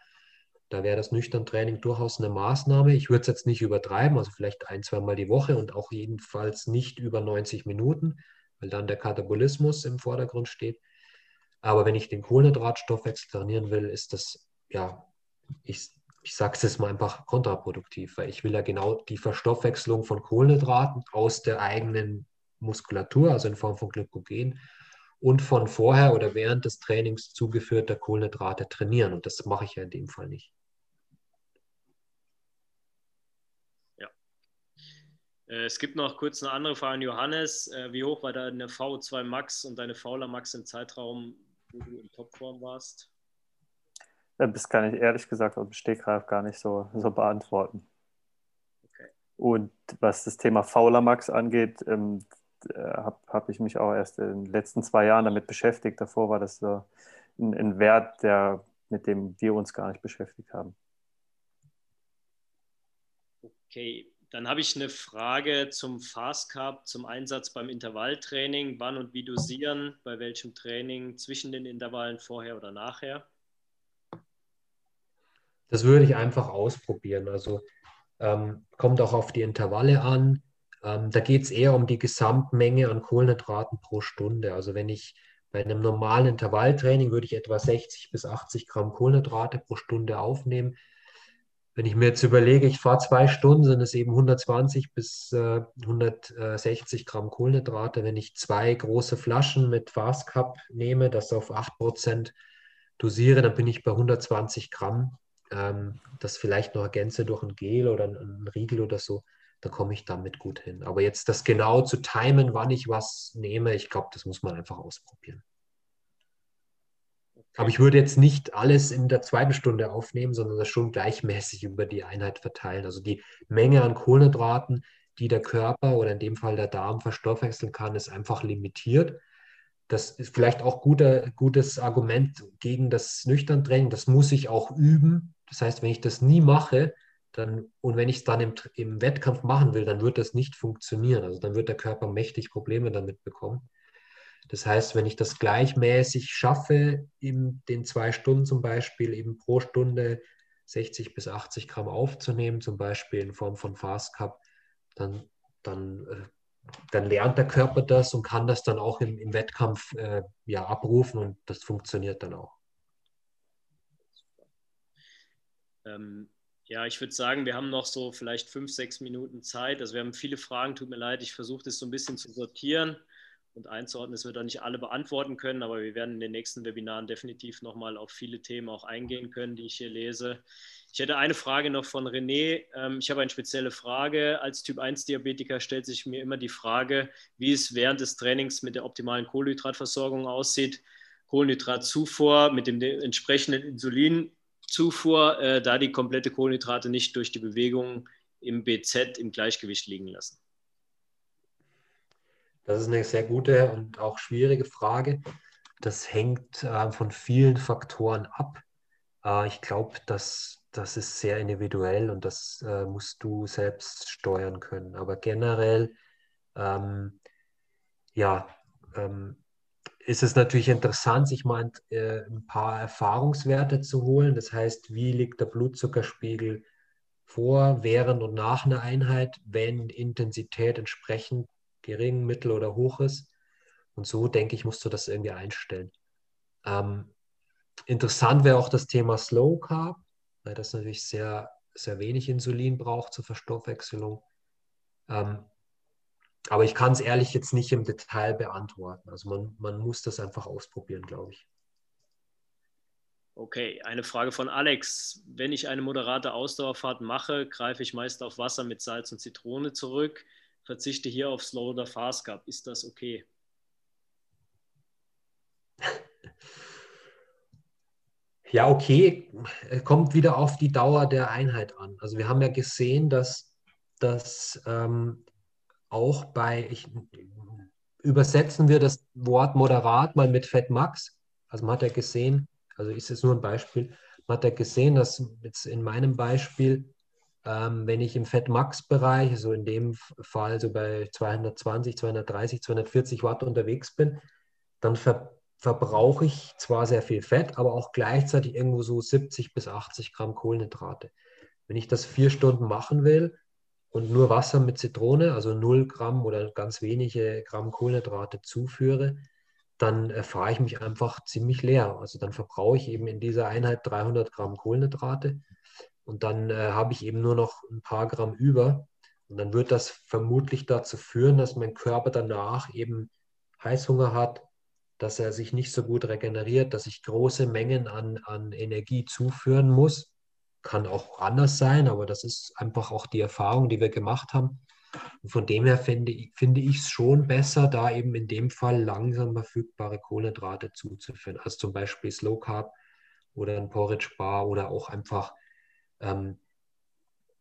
Da wäre das nüchtern Training durchaus eine Maßnahme. Ich würde es jetzt nicht übertreiben, also vielleicht ein, zweimal die Woche und auch jedenfalls nicht über 90 Minuten, weil dann der Katabolismus im Vordergrund steht. Aber wenn ich den Kohlenhydratstoffwechsel trainieren will, ist das, ja, ich ich sage es jetzt mal einfach kontraproduktiv, weil ich will ja genau die Verstoffwechslung von Kohlenhydraten aus der eigenen Muskulatur, also in Form von Glykogen, und von vorher oder während des Trainings zugeführter Kohlenhydrate trainieren. Und das mache ich ja in dem Fall nicht. Ja. Äh, es gibt noch kurz eine andere Frage an Johannes. Äh, wie hoch war deine VO2 Max und deine Fauler Max im Zeitraum, wo du in Topform warst? Das kann ich ehrlich gesagt aus dem Stegreif gar nicht so, so beantworten. Okay. Und was das Thema Fauler Max angeht, ähm, habe hab ich mich auch erst in den letzten zwei Jahren damit beschäftigt. Davor war das so ein, ein Wert, der, mit dem wir uns gar nicht beschäftigt haben. Okay, dann habe ich eine Frage zum Fast Carb, zum Einsatz beim Intervalltraining. Wann und wie dosieren? Bei welchem Training? Zwischen den Intervallen vorher oder nachher? Das würde ich einfach ausprobieren. Also ähm, kommt auch auf die Intervalle an. Ähm, da geht es eher um die Gesamtmenge an Kohlenhydraten pro Stunde. Also wenn ich bei einem normalen Intervalltraining würde ich etwa 60 bis 80 Gramm Kohlenhydrate pro Stunde aufnehmen. Wenn ich mir jetzt überlege, ich fahre zwei Stunden, sind es eben 120 bis äh, 160 Gramm Kohlenhydrate. Wenn ich zwei große Flaschen mit Fast Cup nehme, das auf 8% dosiere, dann bin ich bei 120 Gramm ähm, das vielleicht noch ergänze durch ein Gel oder ein, Riegel oder so, da komme ich damit gut hin. Aber jetzt das genau zu timen, wann ich was nehme, ich glaube, das muss man einfach ausprobieren. Aber ich würde jetzt nicht alles in der zweiten Stunde aufnehmen, sondern das schon gleichmäßig über die Einheit verteilen. Also die Menge an Kohlenhydraten, die der Körper oder in dem Fall der Darm verstoffwechseln kann, ist einfach limitiert. Das ist vielleicht auch ein gutes Argument gegen das Nüchtern-Training. Das muss ich auch üben. Das heißt, wenn ich das nie mache, dann, und wenn ich es dann im, im Wettkampf machen will, dann wird das nicht funktionieren. Also dann wird der Körper mächtig Probleme damit bekommen. Das heißt, wenn ich das gleichmäßig schaffe, in den zwei Stunden zum Beispiel eben pro Stunde 60 bis 80 Gramm aufzunehmen, zum Beispiel in Form von Fast Cup, dann, dann, äh, dann lernt der Körper das und kann das dann auch im, im Wettkampf äh, ja, abrufen und das funktioniert dann auch. Ähm, Ja, ich würde sagen, wir haben noch so vielleicht fünf, sechs Minuten Zeit. Also wir haben viele Fragen, tut mir leid. Ich versuche das so ein bisschen zu sortieren und einzuordnen. Es wird auch nicht alle beantworten können, aber wir werden in den nächsten Webinaren definitiv nochmal auf viele Themen auch eingehen können, die ich hier lese. Ich hätte eine Frage noch von René. Ähm, ich habe eine spezielle Frage. Als Typ-1-Diabetiker stellt sich mir immer die Frage, wie es während des Trainings mit der optimalen Kohlenhydratversorgung aussieht. Kohlenhydratzufuhr mit dem entsprechenden Insulinzufuhr, äh, da die komplette Kohlenhydrate nicht durch die Bewegung im BZ im Gleichgewicht liegen lassen. Das ist eine sehr gute und auch schwierige Frage. Das hängt äh, von vielen Faktoren ab. Äh, ich glaube, dass das ist sehr individuell und das äh, musst du selbst steuern können. Aber generell, ähm, ja, ähm, ist es natürlich interessant, sich mal äh, ein paar Erfahrungswerte zu holen. Das heißt, wie liegt der Blutzuckerspiegel vor, während und nach einer Einheit, wenn Intensität entsprechend gering, mittel oder hoch ist. Und so, denke ich, musst du das irgendwie einstellen. Ähm, interessant wäre auch das Thema Slow Carb, weil das natürlich sehr, sehr wenig Insulin braucht zur Verstoffwechselung. Ähm, aber ich kann es ehrlich jetzt nicht im Detail beantworten. Also man, man muss das einfach ausprobieren, glaube ich. Okay, eine Frage von Alex. Wenn ich eine moderate Ausdauerfahrt mache, greife ich meist auf Wasser mit Salz und Zitrone zurück, verzichte hier auf Slow oder Fast Carb. Ist das okay? Ja, okay, kommt wieder auf die Dauer der Einheit an. Also wir haben ja gesehen, dass, dass ähm, auch bei, ich, übersetzen wir das Wort moderat mal mit Fett Max. Also man hat ja gesehen, also ist es nur ein Beispiel, man hat ja gesehen, dass jetzt in meinem Beispiel, ähm, wenn ich im Fett Max Bereich, also in dem Fall so bei 220, 230, 240 Watt unterwegs bin, dann ver verbrauche ich zwar sehr viel Fett, aber auch gleichzeitig irgendwo so 70 bis 80 Gramm Kohlenhydrate. Wenn ich das vier Stunden machen will und nur Wasser mit Zitrone, also 0 Gramm oder ganz wenige Gramm Kohlenhydrate zuführe, dann erfahre ich mich einfach ziemlich leer. Also dann verbrauche ich eben in dieser Einheit 300 Gramm Kohlenhydrate und dann äh, habe ich eben nur noch ein paar Gramm über. Und dann wird das vermutlich dazu führen, dass mein Körper danach eben Heißhunger hat, dass er sich nicht so gut regeneriert, dass ich große Mengen an, an Energie zuführen muss. Kann auch anders sein, aber das ist einfach auch die Erfahrung, die wir gemacht haben. Und von dem her finde, finde ich es schon besser, da eben in dem Fall langsam verfügbare Kohlenhydrate zuzuführen. Also zum Beispiel Slow Carb oder ein Porridge Bar oder auch einfach, ähm,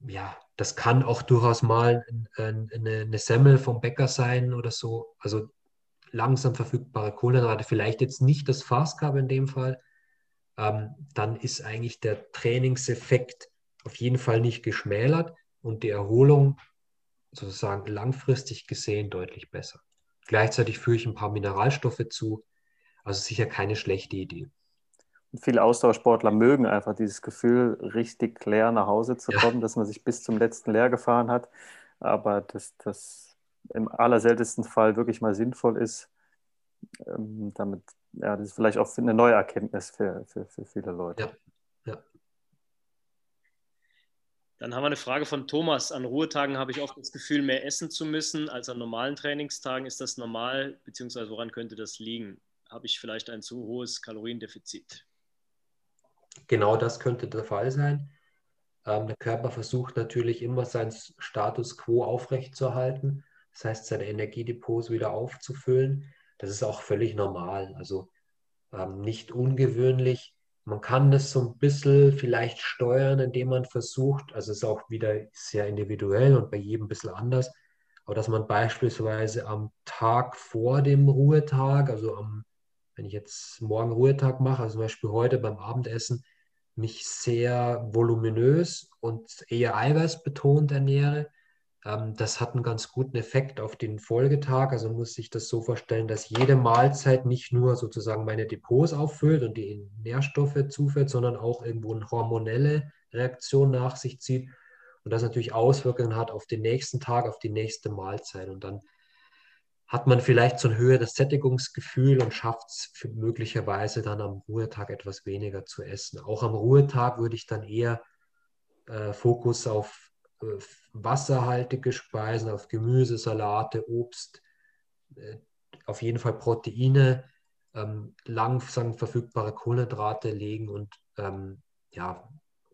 ja, das kann auch durchaus mal eine, eine Semmel vom Bäcker sein oder so. Also langsam verfügbare Kohlenhydrate, vielleicht jetzt nicht das Fast Carb in dem Fall, ähm, dann ist eigentlich der Trainingseffekt auf jeden Fall nicht geschmälert und die Erholung sozusagen langfristig gesehen deutlich besser. Gleichzeitig führe ich ein paar Mineralstoffe zu, also sicher keine schlechte Idee. Und viele Ausdauersportler mögen einfach dieses Gefühl, richtig leer nach Hause zu kommen, ja. dass man sich bis zum letzten leer gefahren hat. Aber das, das im allerseltensten Fall wirklich mal sinnvoll ist. Ähm, damit, ja, das ist vielleicht auch eine neue Erkenntnis für, für, für viele Leute. Ja. ja. Dann haben wir eine Frage von Thomas. An Ruhetagen habe ich oft das Gefühl, mehr essen zu müssen als an normalen Trainingstagen. Ist das normal, beziehungsweise woran könnte das liegen? Habe ich vielleicht ein zu hohes Kaloriendefizit? Genau das könnte der Fall sein. Ähm, der Körper versucht natürlich immer seinen Status quo aufrechtzuerhalten. Das heißt, seine Energiedepots wieder aufzufüllen. Das ist auch völlig normal, also ähm, nicht ungewöhnlich. Man kann das so ein bisschen vielleicht steuern, indem man versucht, also es ist auch wieder sehr individuell und bei jedem ein bisschen anders, aber dass man beispielsweise am Tag vor dem Ruhetag, also am, wenn ich jetzt morgen Ruhetag mache, also zum Beispiel heute beim Abendessen, mich sehr voluminös und eher eiweißbetont ernähre das hat einen ganz guten Effekt auf den Folgetag. Also muss ich das so vorstellen, dass jede Mahlzeit nicht nur sozusagen meine Depots auffüllt und die Nährstoffe zuführt, sondern auch irgendwo eine hormonelle Reaktion nach sich zieht und das natürlich Auswirkungen hat auf den nächsten Tag, auf die nächste Mahlzeit. Und dann hat man vielleicht so ein höheres Sättigungsgefühl und schafft es möglicherweise dann am Ruhetag etwas weniger zu essen. Auch am Ruhetag würde ich dann eher äh, Fokus auf wasserhaltige Speisen, auf Gemüse, Salate, Obst, äh, auf jeden Fall Proteine, ähm, langsam verfügbare Kohlenhydrate legen und ähm, ja,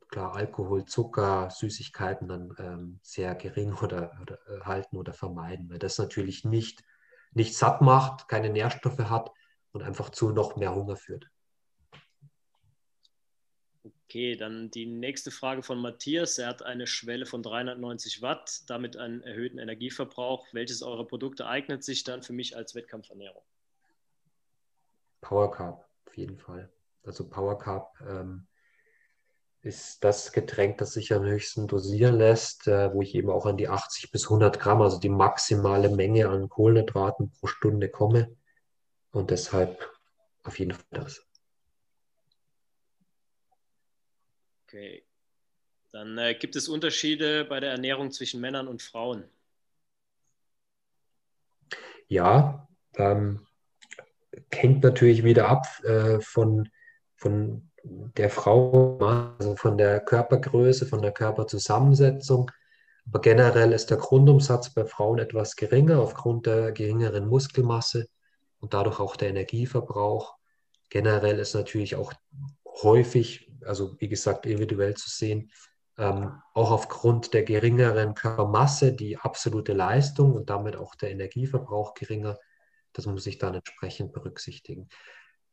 klar, Alkohol, Zucker, Süßigkeiten dann ähm, sehr gering oder, oder äh, halten oder vermeiden, weil das natürlich nicht, nicht satt macht, keine Nährstoffe hat und einfach zu noch mehr Hunger führt. Okay, dann die nächste Frage von Matthias. Er hat eine Schwelle von 390 Watt, damit einen erhöhten Energieverbrauch. Welches eurer Produkte eignet sich dann für mich als Wettkampfernährung? Power Carb, auf jeden Fall. Also Power Carb ähm, ist das Getränk, das sich am höchsten dosieren lässt, äh, wo ich eben auch an die 80 bis 100 Gramm, also die maximale Menge an Kohlenhydraten pro Stunde komme. Und deshalb auf jeden Fall das. Okay. Dann äh, gibt es Unterschiede bei der Ernährung zwischen Männern und Frauen? Ja, ähm, hängt natürlich wieder ab äh, von, von der Frau, also von der Körpergröße, von der Körperzusammensetzung. Aber generell ist der Grundumsatz bei Frauen etwas geringer aufgrund der geringeren Muskelmasse und dadurch auch der Energieverbrauch. Generell ist natürlich auch häufig also wie gesagt, individuell zu sehen, ähm, auch aufgrund der geringeren Körpermasse die absolute Leistung und damit auch der Energieverbrauch geringer. Das muss ich dann entsprechend berücksichtigen.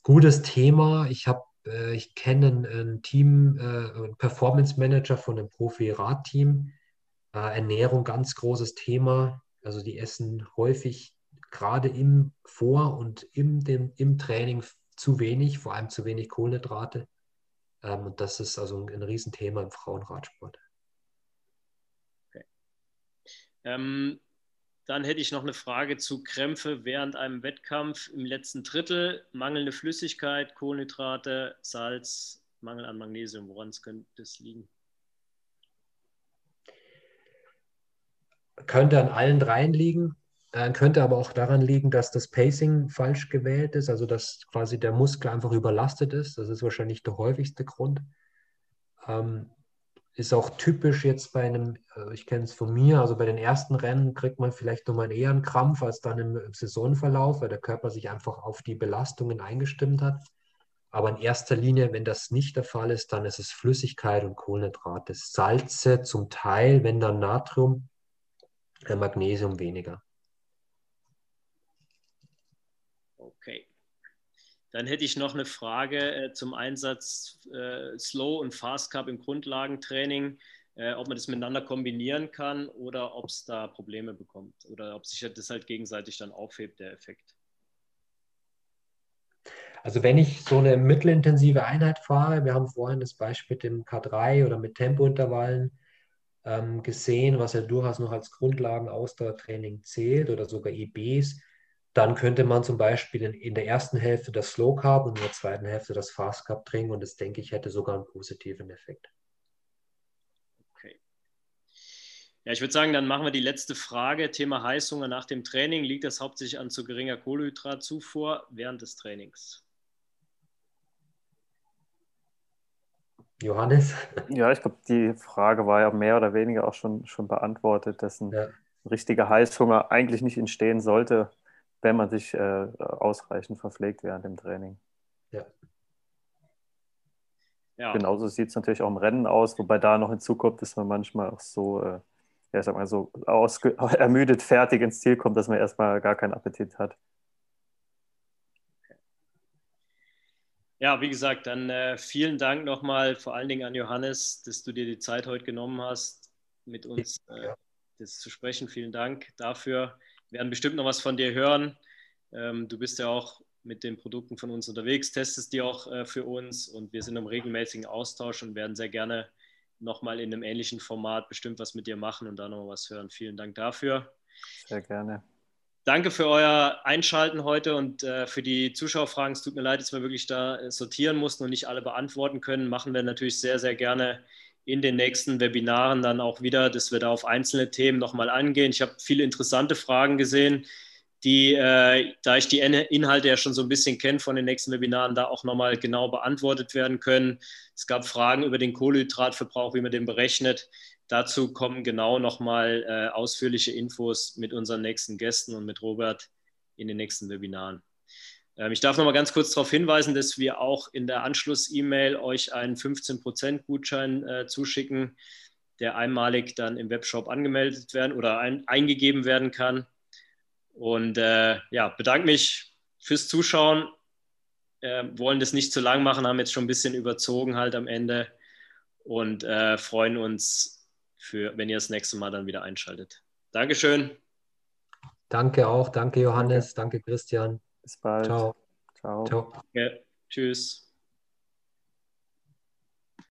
Gutes Thema. Ich habe, äh, ich kenne ein, Team, äh, Performance Manager von einem Profi-Radteam. Äh, Ernährung ganz großes Thema. Also die essen häufig gerade im Vor- und im, dem, im Training zu wenig, vor allem zu wenig Kohlenhydrate. Ähm, und das ist also ein, ein Riesenthema im Frauenradsport. Okay. Ähm, dann hätte ich noch eine Frage zu Krämpfe während einem Wettkampf im letzten Drittel. Mangelnde Flüssigkeit, Kohlenhydrate, Salz, Mangel an Magnesium. Woran könnte das liegen? Könnte an allen dreien liegen. Äh, könnte aber auch daran liegen, dass das Pacing falsch gewählt ist, also dass quasi der Muskel einfach überlastet ist. Das ist wahrscheinlich der häufigste Grund. Ähm, ist auch typisch jetzt bei einem, äh, ich kenne es von mir, also bei den ersten Rennen kriegt man vielleicht nochmal eher einen Krampf als dann im Saisonverlauf, weil der Körper sich einfach auf die Belastungen eingestimmt hat. Aber in erster Linie, wenn das nicht der Fall ist, dann ist es Flüssigkeit und Kohlenhydrate. Salze zum Teil, wenn dann Natrium, äh, Magnesium weniger. Okay. Dann hätte ich noch eine Frage äh, zum Einsatz äh, Slow und Fast Cup im Grundlagentraining, äh, ob man das miteinander kombinieren kann oder ob es da Probleme bekommt oder ob sich das halt gegenseitig dann aufhebt, der Effekt. Also wenn ich so eine mittelintensive Einheit fahre, wir haben vorhin das Beispiel mit dem K3 oder mit Tempointervallen ähm, gesehen, was ja durchaus noch als Grundlagen-Ausdauertraining zählt oder sogar EBs, dann könnte man zum Beispiel in, in, der ersten Hälfte das Slow Carb und in der zweiten Hälfte das Fast Carb trinken und das denke ich hätte sogar einen positiven Effekt. Okay. Ja, ich würde sagen, dann machen wir die letzte Frage. Thema Heißhunger nach dem Training. Liegt das hauptsächlich an zu geringer Kohlenhydratzufuhr während des Trainings? Johannes? Ja, ich glaube, die Frage war ja mehr oder weniger auch schon, schon beantwortet, dass ein ja. richtiger Heißhunger eigentlich nicht entstehen sollte, wenn man sich äh, ausreichend verpflegt während dem Training. Ja. ja. Genauso sieht es natürlich auch im Rennen aus, wobei da noch hinzukommt, dass man manchmal auch so, äh, ja, ich sag mal so ermüdet fertig ins Ziel kommt, dass man erstmal gar keinen Appetit hat. Ja, wie gesagt, dann äh, vielen Dank nochmal vor allen Dingen an Johannes, dass du dir die Zeit heute genommen hast, mit uns äh, das zu sprechen. Vielen Dank dafür werden bestimmt noch was von dir hören. Ähm, du bist ja auch mit den Produkten von uns unterwegs, testest die auch äh, für uns und wir sind im regelmäßigen Austausch und werden sehr gerne nochmal in einem ähnlichen Format bestimmt was mit dir machen und da noch was hören. Vielen Dank dafür. Sehr gerne. Danke für euer Einschalten heute und äh, für die Zuschauerfragen. Es tut mir leid, dass wir wirklich da äh, sortieren mussten und nicht alle beantworten können. Machen wir natürlich sehr, sehr gerne in den nächsten Webinaren dann auch wieder, dass wir da auf einzelne Themen nochmal angehen. Ich habe viele interessante Fragen gesehen, die, äh, da ich die Inhalte ja schon so ein bisschen kenne von den nächsten Webinaren, da auch nochmal genau beantwortet werden können. Es gab Fragen über den Kohlehydratverbrauch, wie man den berechnet. Dazu kommen genau nochmal äh, ausführliche Infos mit unseren nächsten Gästen und mit Robert in den nächsten Webinaren. Ähm, ich darf nochmal ganz kurz darauf hinweisen, dass wir auch in der Anschluss-E-Mail euch einen 15% Gutschein äh, zuschicken, der einmalig dann im Webshop angemeldet werden oder ein, eingegeben werden kann. Und äh, ja, bedanke mich fürs Zuschauen. Äh, wollen das nicht zu lang machen, haben jetzt schon ein bisschen überzogen halt am Ende und äh, freuen uns, für, wenn ihr das nächste Mal dann wieder einschaltet. Dankeschön. Danke auch. Danke, Johannes. Danke, danke Christian. Bis bald. Ciao. Ciao. Ciao. Ja, tschüss.